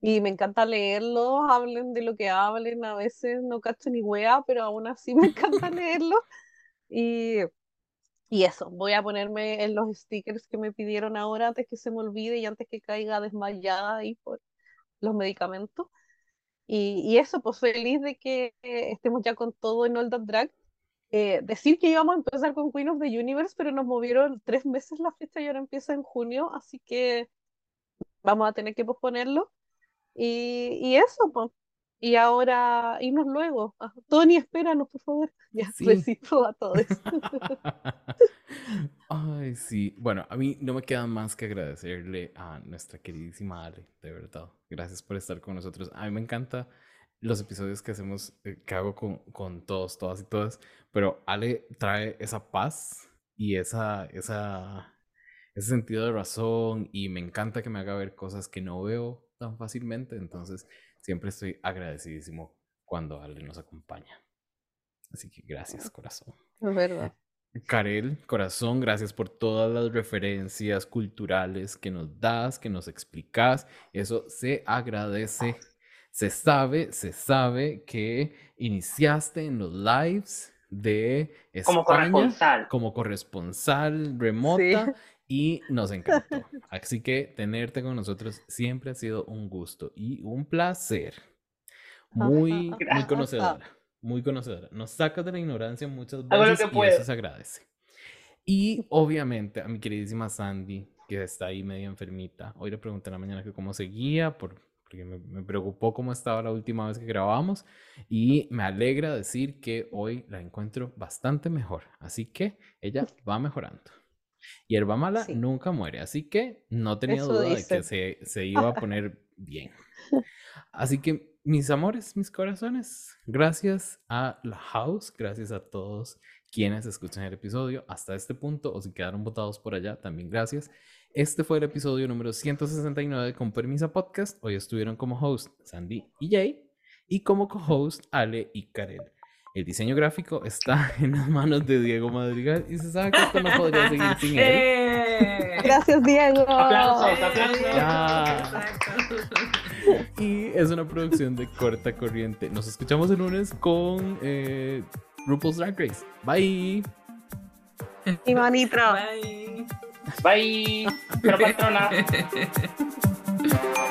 y me encanta leerlos, hablen de lo que hablen, a veces no cacho ni wea, pero aún así me encanta leerlos. Y, y eso, voy a ponerme en los stickers que me pidieron ahora antes que se me olvide y antes que caiga desmayada ahí por los medicamentos. Y, y eso, pues feliz de que estemos ya con todo en Old Drag eh, decir que íbamos a empezar con Queen of the Universe, pero nos movieron tres meses la fecha y ahora empieza en junio, así que vamos a tener que posponerlo. Y, y eso, pues. Y ahora irnos luego. Ah, Tony, espéranos, por favor. Ya, sí. a todos. Ay, sí. Bueno, a mí no me queda más que agradecerle a nuestra queridísima Ale, de verdad. Gracias por estar con nosotros. A mí me encanta los episodios que hacemos, eh, que hago con, con, todos, todas y todas, pero Ale trae esa paz y esa, esa, ese sentido de razón y me encanta que me haga ver cosas que no veo tan fácilmente, entonces siempre estoy agradecidísimo cuando Ale nos acompaña. Así que gracias, corazón. Es verdad. Karel, corazón, gracias por todas las referencias culturales que nos das, que nos explicas. Eso se agradece se sabe, se sabe que iniciaste en los lives de España como corresponsal, como corresponsal remota y nos encantó. Así que tenerte con nosotros siempre ha sido un gusto y un placer. Muy, muy conocedora, muy conocedora. Nos sacas de la ignorancia muchas veces y eso se agradece. Y obviamente a mi queridísima Sandy, que está ahí medio enfermita. Hoy le pregunté en la mañana que cómo seguía, por, porque me, me, preocupó cómo estaba la última vez que grabamos y me alegra decir que hoy la encuentro bastante mejor. Así que ella va mejorando. Y Herba Mala nunca muere, así que no tenía duda de que se, se iba a poner bien. Así que, mis amores, mis corazones, gracias a la house, gracias a todos quienes escuchan el episodio hasta este punto o si quedaron votados por allá, también gracias. Este fue el episodio número 169 con Permisa Podcast. Hoy estuvieron como host Sandy y Jay y como co-host Ale y Karel. El diseño gráfico está en las manos de Diego Madrigal y se sabe que esto no podría seguir sin él. ¡Eh! Gracias, Diego. Aplausos, aplausos. Y es una producción de corta corriente. Nos escuchamos el lunes con eh, RuPaul's Drag Race. Bye. Y manito. Bye. Bye. Pero patrona.